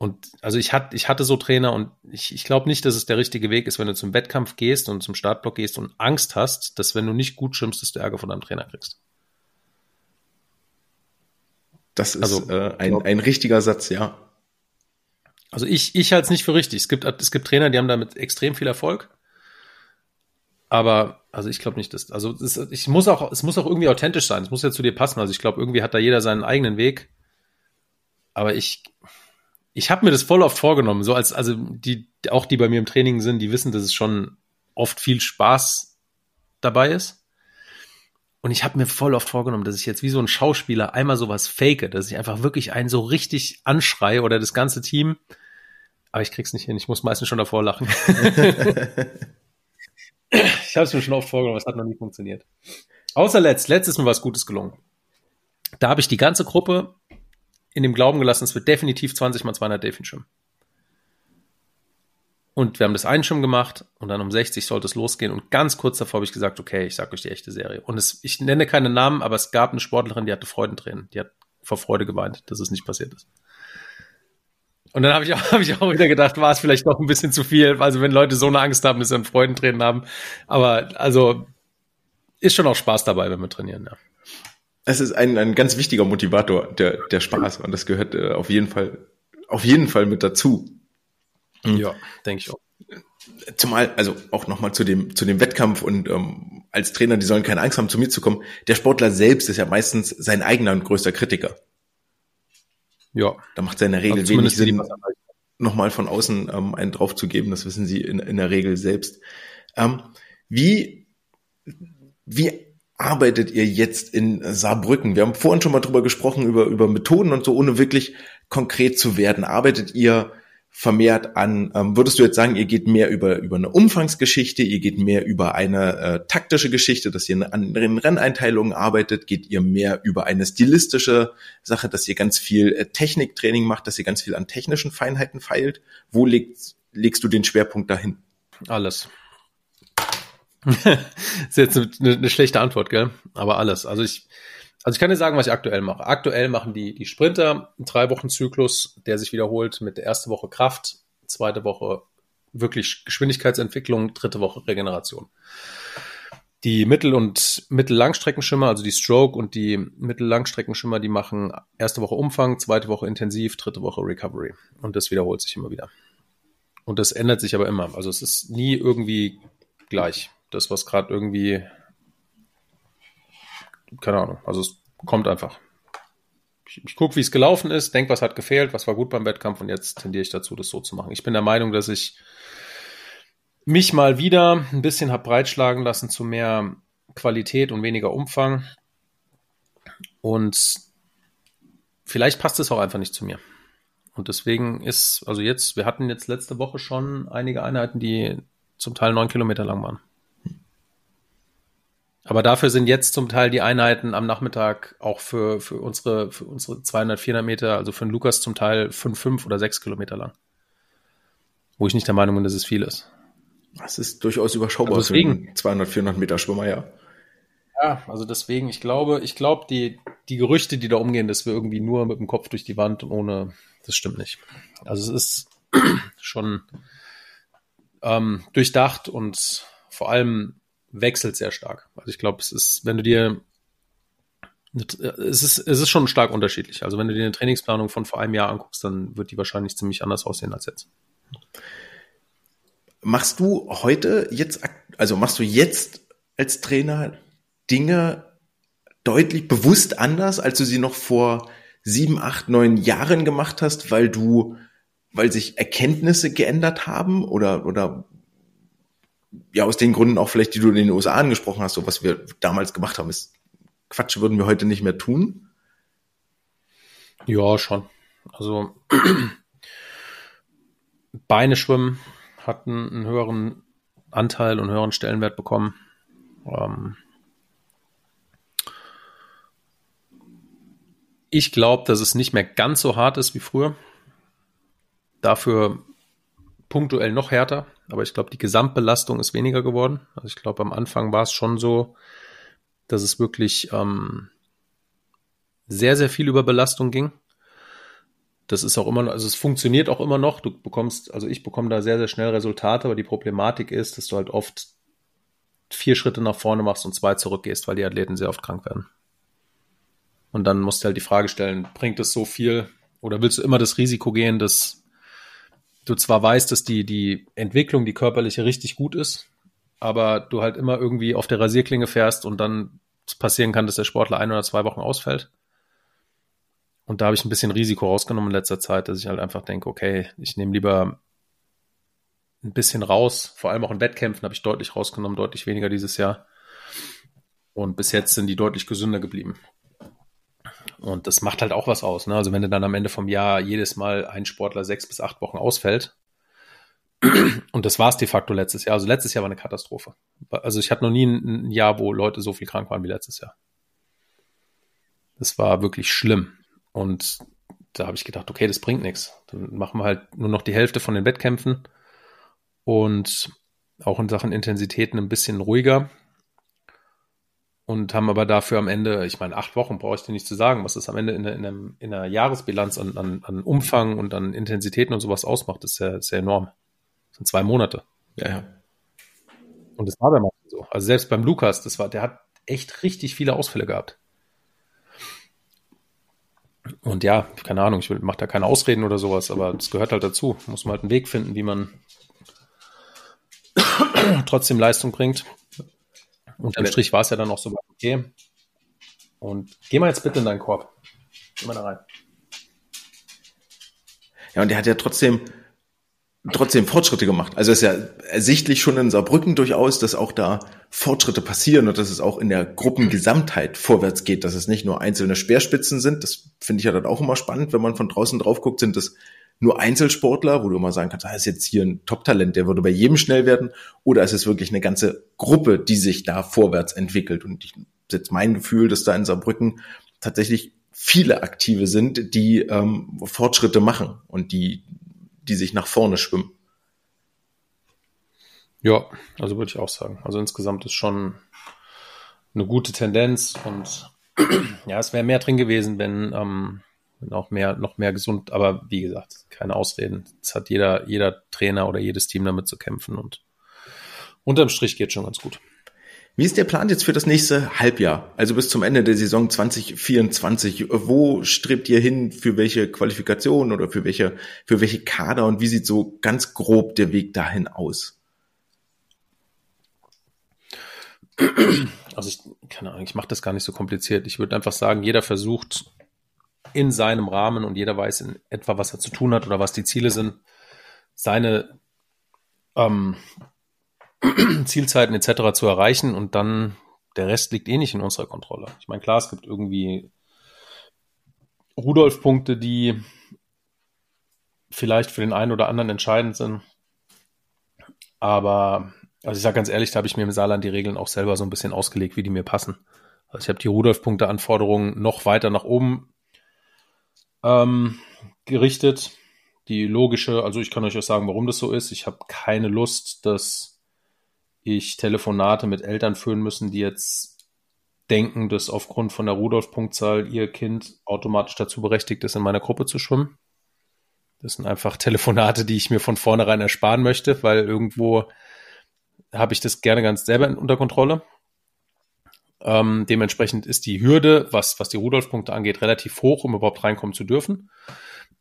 Speaker 2: Und also ich hatte, ich hatte so Trainer und ich, ich glaube nicht, dass es der richtige Weg ist, wenn du zum Wettkampf gehst und zum Startblock gehst und Angst hast, dass wenn du nicht gut schwimmst, dass du Ärger von deinem Trainer kriegst.
Speaker 1: Das ist also, äh, ein, glaub, ein richtiger Satz, ja.
Speaker 2: Also ich, ich halte es nicht für richtig. Es gibt, es gibt Trainer, die haben damit extrem viel Erfolg. Aber, also ich glaube nicht, dass, also es, ich muss auch, es muss auch irgendwie authentisch sein. Es muss ja zu dir passen. Also ich glaube, irgendwie hat da jeder seinen eigenen Weg. Aber ich, ich habe mir das voll oft vorgenommen, so als, also die, auch die bei mir im Training sind, die wissen, dass es schon oft viel Spaß dabei ist. Und ich habe mir voll oft vorgenommen, dass ich jetzt wie so ein Schauspieler einmal sowas fake, dass ich einfach wirklich einen so richtig anschreie oder das ganze Team. Aber ich krieg's nicht hin. Ich muss meistens schon davor lachen. ich habe es mir schon oft vorgenommen, es hat noch nie funktioniert. Außer letzt, letzt ist mir was Gutes gelungen. Da habe ich die ganze Gruppe in dem Glauben gelassen, es wird definitiv 20 mal 200 Delfin schwimmen. Und wir haben das einen Schwimmen gemacht und dann um 60 sollte es losgehen. Und ganz kurz davor habe ich gesagt, okay, ich sage euch die echte Serie. Und es, ich nenne keine Namen, aber es gab eine Sportlerin, die hatte Freudentränen. Die hat vor Freude geweint, dass es nicht passiert ist. Und dann habe ich, auch, hab ich auch wieder gedacht, war es vielleicht noch ein bisschen zu viel. Also wenn Leute so eine Angst haben, dass sie dann Freudentränen haben. Aber also ist schon auch Spaß dabei, wenn wir trainieren, ja.
Speaker 1: Es ist ein, ein ganz wichtiger Motivator, der, der Spaß. Und das gehört äh, auf jeden Fall, auf jeden Fall mit dazu.
Speaker 2: Mhm. Ja, denke ich auch.
Speaker 1: Zumal, also auch nochmal zu dem, zu dem Wettkampf und ähm, als Trainer, die sollen keine Angst haben, zu mir zu kommen. Der Sportler selbst ist ja meistens sein eigener und größter Kritiker. Ja. Da macht es ja in der Regel also wenig Sinn, nochmal von außen ähm, einen draufzugeben. Das wissen sie in, in der Regel selbst. Ähm, wie, wie arbeitet ihr jetzt in Saarbrücken? Wir haben vorhin schon mal drüber gesprochen, über, über Methoden und so, ohne wirklich konkret zu werden. Arbeitet ihr vermehrt an? Ähm, würdest du jetzt sagen, ihr geht mehr über, über eine Umfangsgeschichte, ihr geht mehr über eine äh, taktische Geschichte, dass ihr an den Renneinteilungen arbeitet? Geht ihr mehr über eine stilistische Sache, dass ihr ganz viel äh, Techniktraining macht, dass ihr ganz viel an technischen Feinheiten feilt? Wo legst, legst du den Schwerpunkt dahin?
Speaker 2: Alles. Das ist jetzt eine, eine schlechte Antwort, gell? Aber alles. Also ich, also ich kann dir sagen, was ich aktuell mache. Aktuell machen die, die Sprinter einen drei Wochen Zyklus, der sich wiederholt mit der ersten Woche Kraft, zweite Woche wirklich Geschwindigkeitsentwicklung, dritte Woche Regeneration. Die Mittel- und Mittellangstreckenschimmer, also die Stroke und die Mittellangstreckenschimmer, die machen erste Woche Umfang, zweite Woche intensiv, dritte Woche Recovery. Und das wiederholt sich immer wieder. Und das ändert sich aber immer. Also es ist nie irgendwie gleich. Das, was gerade irgendwie keine Ahnung. Also es kommt einfach. Ich, ich gucke, wie es gelaufen ist, denke, was hat gefehlt, was war gut beim Wettkampf und jetzt tendiere ich dazu, das so zu machen. Ich bin der Meinung, dass ich mich mal wieder ein bisschen habe breitschlagen lassen zu mehr Qualität und weniger Umfang. Und vielleicht passt es auch einfach nicht zu mir. Und deswegen ist, also jetzt, wir hatten jetzt letzte Woche schon einige Einheiten, die zum Teil neun Kilometer lang waren. Aber dafür sind jetzt zum Teil die Einheiten am Nachmittag auch für, für, unsere, für unsere 200, 400 Meter, also für den Lukas zum Teil 5, 5 oder 6 Kilometer lang. Wo ich nicht der Meinung bin, dass es viel ist.
Speaker 1: Das ist durchaus überschaubar
Speaker 2: also deswegen,
Speaker 1: 200, 400 Meter Schwimmer, ja.
Speaker 2: Ja, also deswegen, ich glaube, ich glaube, die, die Gerüchte, die da umgehen, dass wir irgendwie nur mit dem Kopf durch die Wand und ohne, das stimmt nicht. Also es ist schon ähm, durchdacht und vor allem wechselt sehr stark. Also ich glaube, es ist, wenn du dir es ist, es ist schon stark unterschiedlich. Also wenn du dir eine Trainingsplanung von vor einem Jahr anguckst, dann wird die wahrscheinlich ziemlich anders aussehen als jetzt.
Speaker 1: Machst du heute jetzt, also machst du jetzt als Trainer Dinge deutlich bewusst anders, als du sie noch vor sieben, acht, neun Jahren gemacht hast, weil du, weil sich Erkenntnisse geändert haben oder, oder ja, aus den Gründen auch vielleicht, die du in den USA angesprochen hast, so was wir damals gemacht haben, ist Quatsch, würden wir heute nicht mehr tun?
Speaker 2: Ja, schon. Also Beine schwimmen hatten einen höheren Anteil und höheren Stellenwert bekommen. Ähm ich glaube, dass es nicht mehr ganz so hart ist wie früher. Dafür punktuell noch härter, aber ich glaube, die Gesamtbelastung ist weniger geworden. Also ich glaube, am Anfang war es schon so, dass es wirklich ähm, sehr, sehr viel über Belastung ging. Das ist auch immer noch, also es funktioniert auch immer noch. Du bekommst, also ich bekomme da sehr, sehr schnell Resultate, aber die Problematik ist, dass du halt oft vier Schritte nach vorne machst und zwei zurückgehst, weil die Athleten sehr oft krank werden. Und dann musst du halt die Frage stellen, bringt es so viel oder willst du immer das Risiko gehen, dass du zwar weißt, dass die, die Entwicklung, die körperliche richtig gut ist, aber du halt immer irgendwie auf der Rasierklinge fährst und dann passieren kann, dass der Sportler ein oder zwei Wochen ausfällt. Und da habe ich ein bisschen Risiko rausgenommen in letzter Zeit, dass ich halt einfach denke, okay, ich nehme lieber ein bisschen raus. Vor allem auch in Wettkämpfen habe ich deutlich rausgenommen, deutlich weniger dieses Jahr. Und bis jetzt sind die deutlich gesünder geblieben. Und das macht halt auch was aus. Ne? Also wenn du dann am Ende vom Jahr jedes Mal ein Sportler sechs bis acht Wochen ausfällt, und das war es de facto letztes Jahr. Also letztes Jahr war eine Katastrophe. Also ich hatte noch nie ein, Jahr, wo Leute so viel krank waren wie letztes Jahr. Das war wirklich schlimm. Und da habe ich gedacht, okay, das bringt nichts. Dann machen wir halt nur noch die Hälfte von den Wettkämpfen und auch in Sachen Intensitäten ein bisschen ruhiger und haben aber dafür am Ende, ich meine, acht Wochen brauche ich dir nicht zu sagen, was das am Ende in, der, in, einem, in einer Jahresbilanz an, an, an Umfang und an Intensitäten und sowas ausmacht, ist ja, ist ja enorm. Das sind zwei Monate.
Speaker 1: Ja, ja.
Speaker 2: Und das war bei manchen so. Also selbst beim Lukas, das war, der hat echt richtig viele Ausfälle gehabt. Und ja, keine Ahnung, ich mache da keine Ausreden oder sowas, aber das gehört halt dazu. Muss man halt einen Weg finden, wie man trotzdem Leistung bringt. Unterm Strich war es ja dann auch so okay. Und geh mal jetzt bitte in deinen Korb. Geh mal da rein.
Speaker 1: Ja, und der hat ja trotzdem, trotzdem Fortschritte gemacht. Also es ist ja ersichtlich schon in Saarbrücken durchaus, dass auch da Fortschritte passieren und dass es auch in der Gruppengesamtheit vorwärts geht, dass es nicht nur einzelne Speerspitzen sind. Das finde ich ja dann auch immer spannend, wenn man von draußen drauf guckt, sind das nur Einzelsportler, wo du immer sagen kannst, ah, ist jetzt hier ein Top-Talent, der würde bei jedem schnell werden, oder ist es wirklich eine ganze Gruppe, die sich da vorwärts entwickelt? Und ich jetzt mein Gefühl, dass da in Saarbrücken tatsächlich viele Aktive sind, die ähm, Fortschritte machen und die, die sich nach vorne schwimmen.
Speaker 2: Ja, also würde ich auch sagen. Also insgesamt ist schon eine gute Tendenz und ja, es wäre mehr drin gewesen, wenn ähm, noch mehr, noch mehr gesund, aber wie gesagt, keine Ausreden. Es hat jeder, jeder Trainer oder jedes Team damit zu kämpfen und unterm Strich geht schon ganz gut.
Speaker 1: Wie ist der Plan jetzt für das nächste Halbjahr? Also bis zum Ende der Saison 2024. Wo strebt ihr hin? Für welche Qualifikation oder für welche, für welche Kader? Und wie sieht so ganz grob der Weg dahin aus?
Speaker 2: Also ich, keine Ahnung, ich mache das gar nicht so kompliziert. Ich würde einfach sagen, jeder versucht in seinem Rahmen und jeder weiß in etwa, was er zu tun hat oder was die Ziele sind, seine ähm, Zielzeiten etc. zu erreichen und dann der Rest liegt eh nicht in unserer Kontrolle. Ich meine, klar, es gibt irgendwie Rudolf-Punkte, die vielleicht für den einen oder anderen entscheidend sind. Aber, also ich sage ganz ehrlich, da habe ich mir im Saarland die Regeln auch selber so ein bisschen ausgelegt, wie die mir passen. Also ich habe die Rudolf-Punkte-Anforderungen noch weiter nach oben ähm, gerichtet. Die logische, also ich kann euch auch sagen, warum das so ist. Ich habe keine Lust, dass ich Telefonate mit Eltern führen müssen, die jetzt denken, dass aufgrund von der Rudolf-Punktzahl ihr Kind automatisch dazu berechtigt ist, in meiner Gruppe zu schwimmen. Das sind einfach Telefonate, die ich mir von vornherein ersparen möchte, weil irgendwo habe ich das gerne ganz selber unter Kontrolle. Ähm, dementsprechend ist die Hürde, was, was die Rudolf-Punkte angeht, relativ hoch, um überhaupt reinkommen zu dürfen.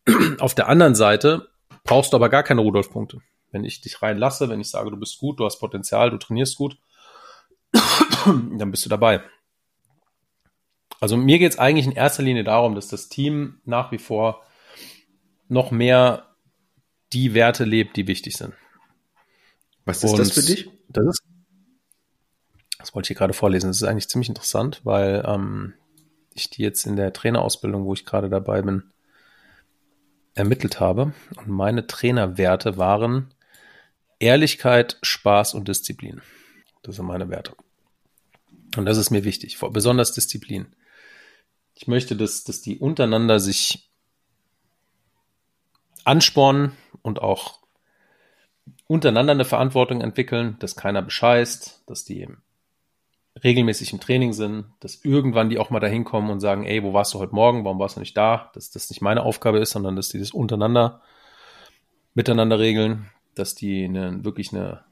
Speaker 2: Auf der anderen Seite brauchst du aber gar keine Rudolf-Punkte. Wenn ich dich reinlasse, wenn ich sage, du bist gut, du hast Potenzial, du trainierst gut, dann bist du dabei. Also mir geht es eigentlich in erster Linie darum, dass das Team nach wie vor noch mehr die Werte lebt, die wichtig sind.
Speaker 1: Was ist Und das für dich?
Speaker 2: Das ist das wollte ich hier gerade vorlesen. Das ist eigentlich ziemlich interessant, weil ähm, ich die jetzt in der Trainerausbildung, wo ich gerade dabei bin, ermittelt habe. Und meine Trainerwerte waren Ehrlichkeit, Spaß und Disziplin. Das sind meine Werte. Und das ist mir wichtig, besonders Disziplin. Ich möchte, dass, dass die untereinander sich anspornen und auch untereinander eine Verantwortung entwickeln, dass keiner bescheißt, dass die regelmäßig im Training sind, dass irgendwann die auch mal dahin kommen und sagen, ey, wo warst du heute Morgen, warum warst du nicht da? Dass das nicht meine Aufgabe ist, sondern dass die das untereinander miteinander regeln, dass die eine, wirklich eine,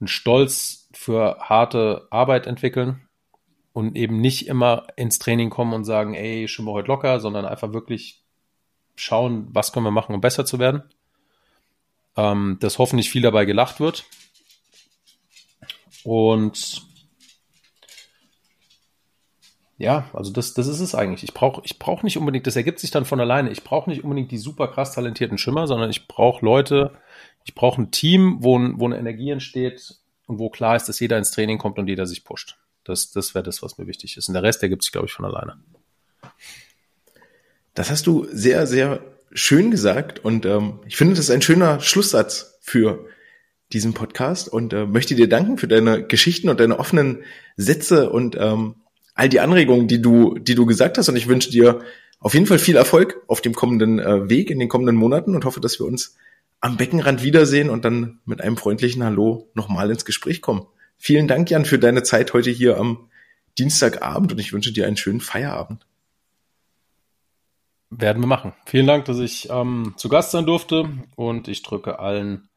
Speaker 2: einen Stolz für harte Arbeit entwickeln und eben nicht immer ins Training kommen und sagen, ey, schon mal heute locker, sondern einfach wirklich schauen, was können wir machen, um besser zu werden. Ähm, dass hoffentlich viel dabei gelacht wird. Und ja, also das, das ist es eigentlich. Ich brauche ich brauch nicht unbedingt, das ergibt sich dann von alleine. Ich brauche nicht unbedingt die super krass talentierten Schimmer, sondern ich brauche Leute, ich brauche ein Team, wo, wo eine Energie entsteht und wo klar ist, dass jeder ins Training kommt und jeder sich pusht. Das, das wäre das, was mir wichtig ist. Und der Rest ergibt sich, glaube ich, von alleine.
Speaker 1: Das hast du sehr, sehr schön gesagt und ähm, ich finde, das ist ein schöner Schlusssatz für diesen Podcast und äh, möchte dir danken für deine Geschichten und deine offenen Sätze und ähm, all die Anregungen, die du, die du gesagt hast. Und ich wünsche dir auf jeden Fall viel Erfolg auf dem kommenden äh, Weg in den kommenden Monaten und hoffe, dass wir uns am Beckenrand wiedersehen und dann mit einem freundlichen Hallo nochmal ins Gespräch kommen. Vielen Dank, Jan, für deine Zeit heute hier am Dienstagabend und ich wünsche dir einen schönen Feierabend.
Speaker 2: Werden wir machen. Vielen Dank, dass ich ähm, zu Gast sein durfte und ich drücke allen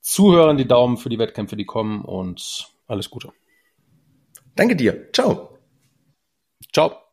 Speaker 2: Zuhörern die Daumen für die Wettkämpfe, die kommen und alles Gute.
Speaker 1: Danke dir. Ciao.
Speaker 2: Ciao.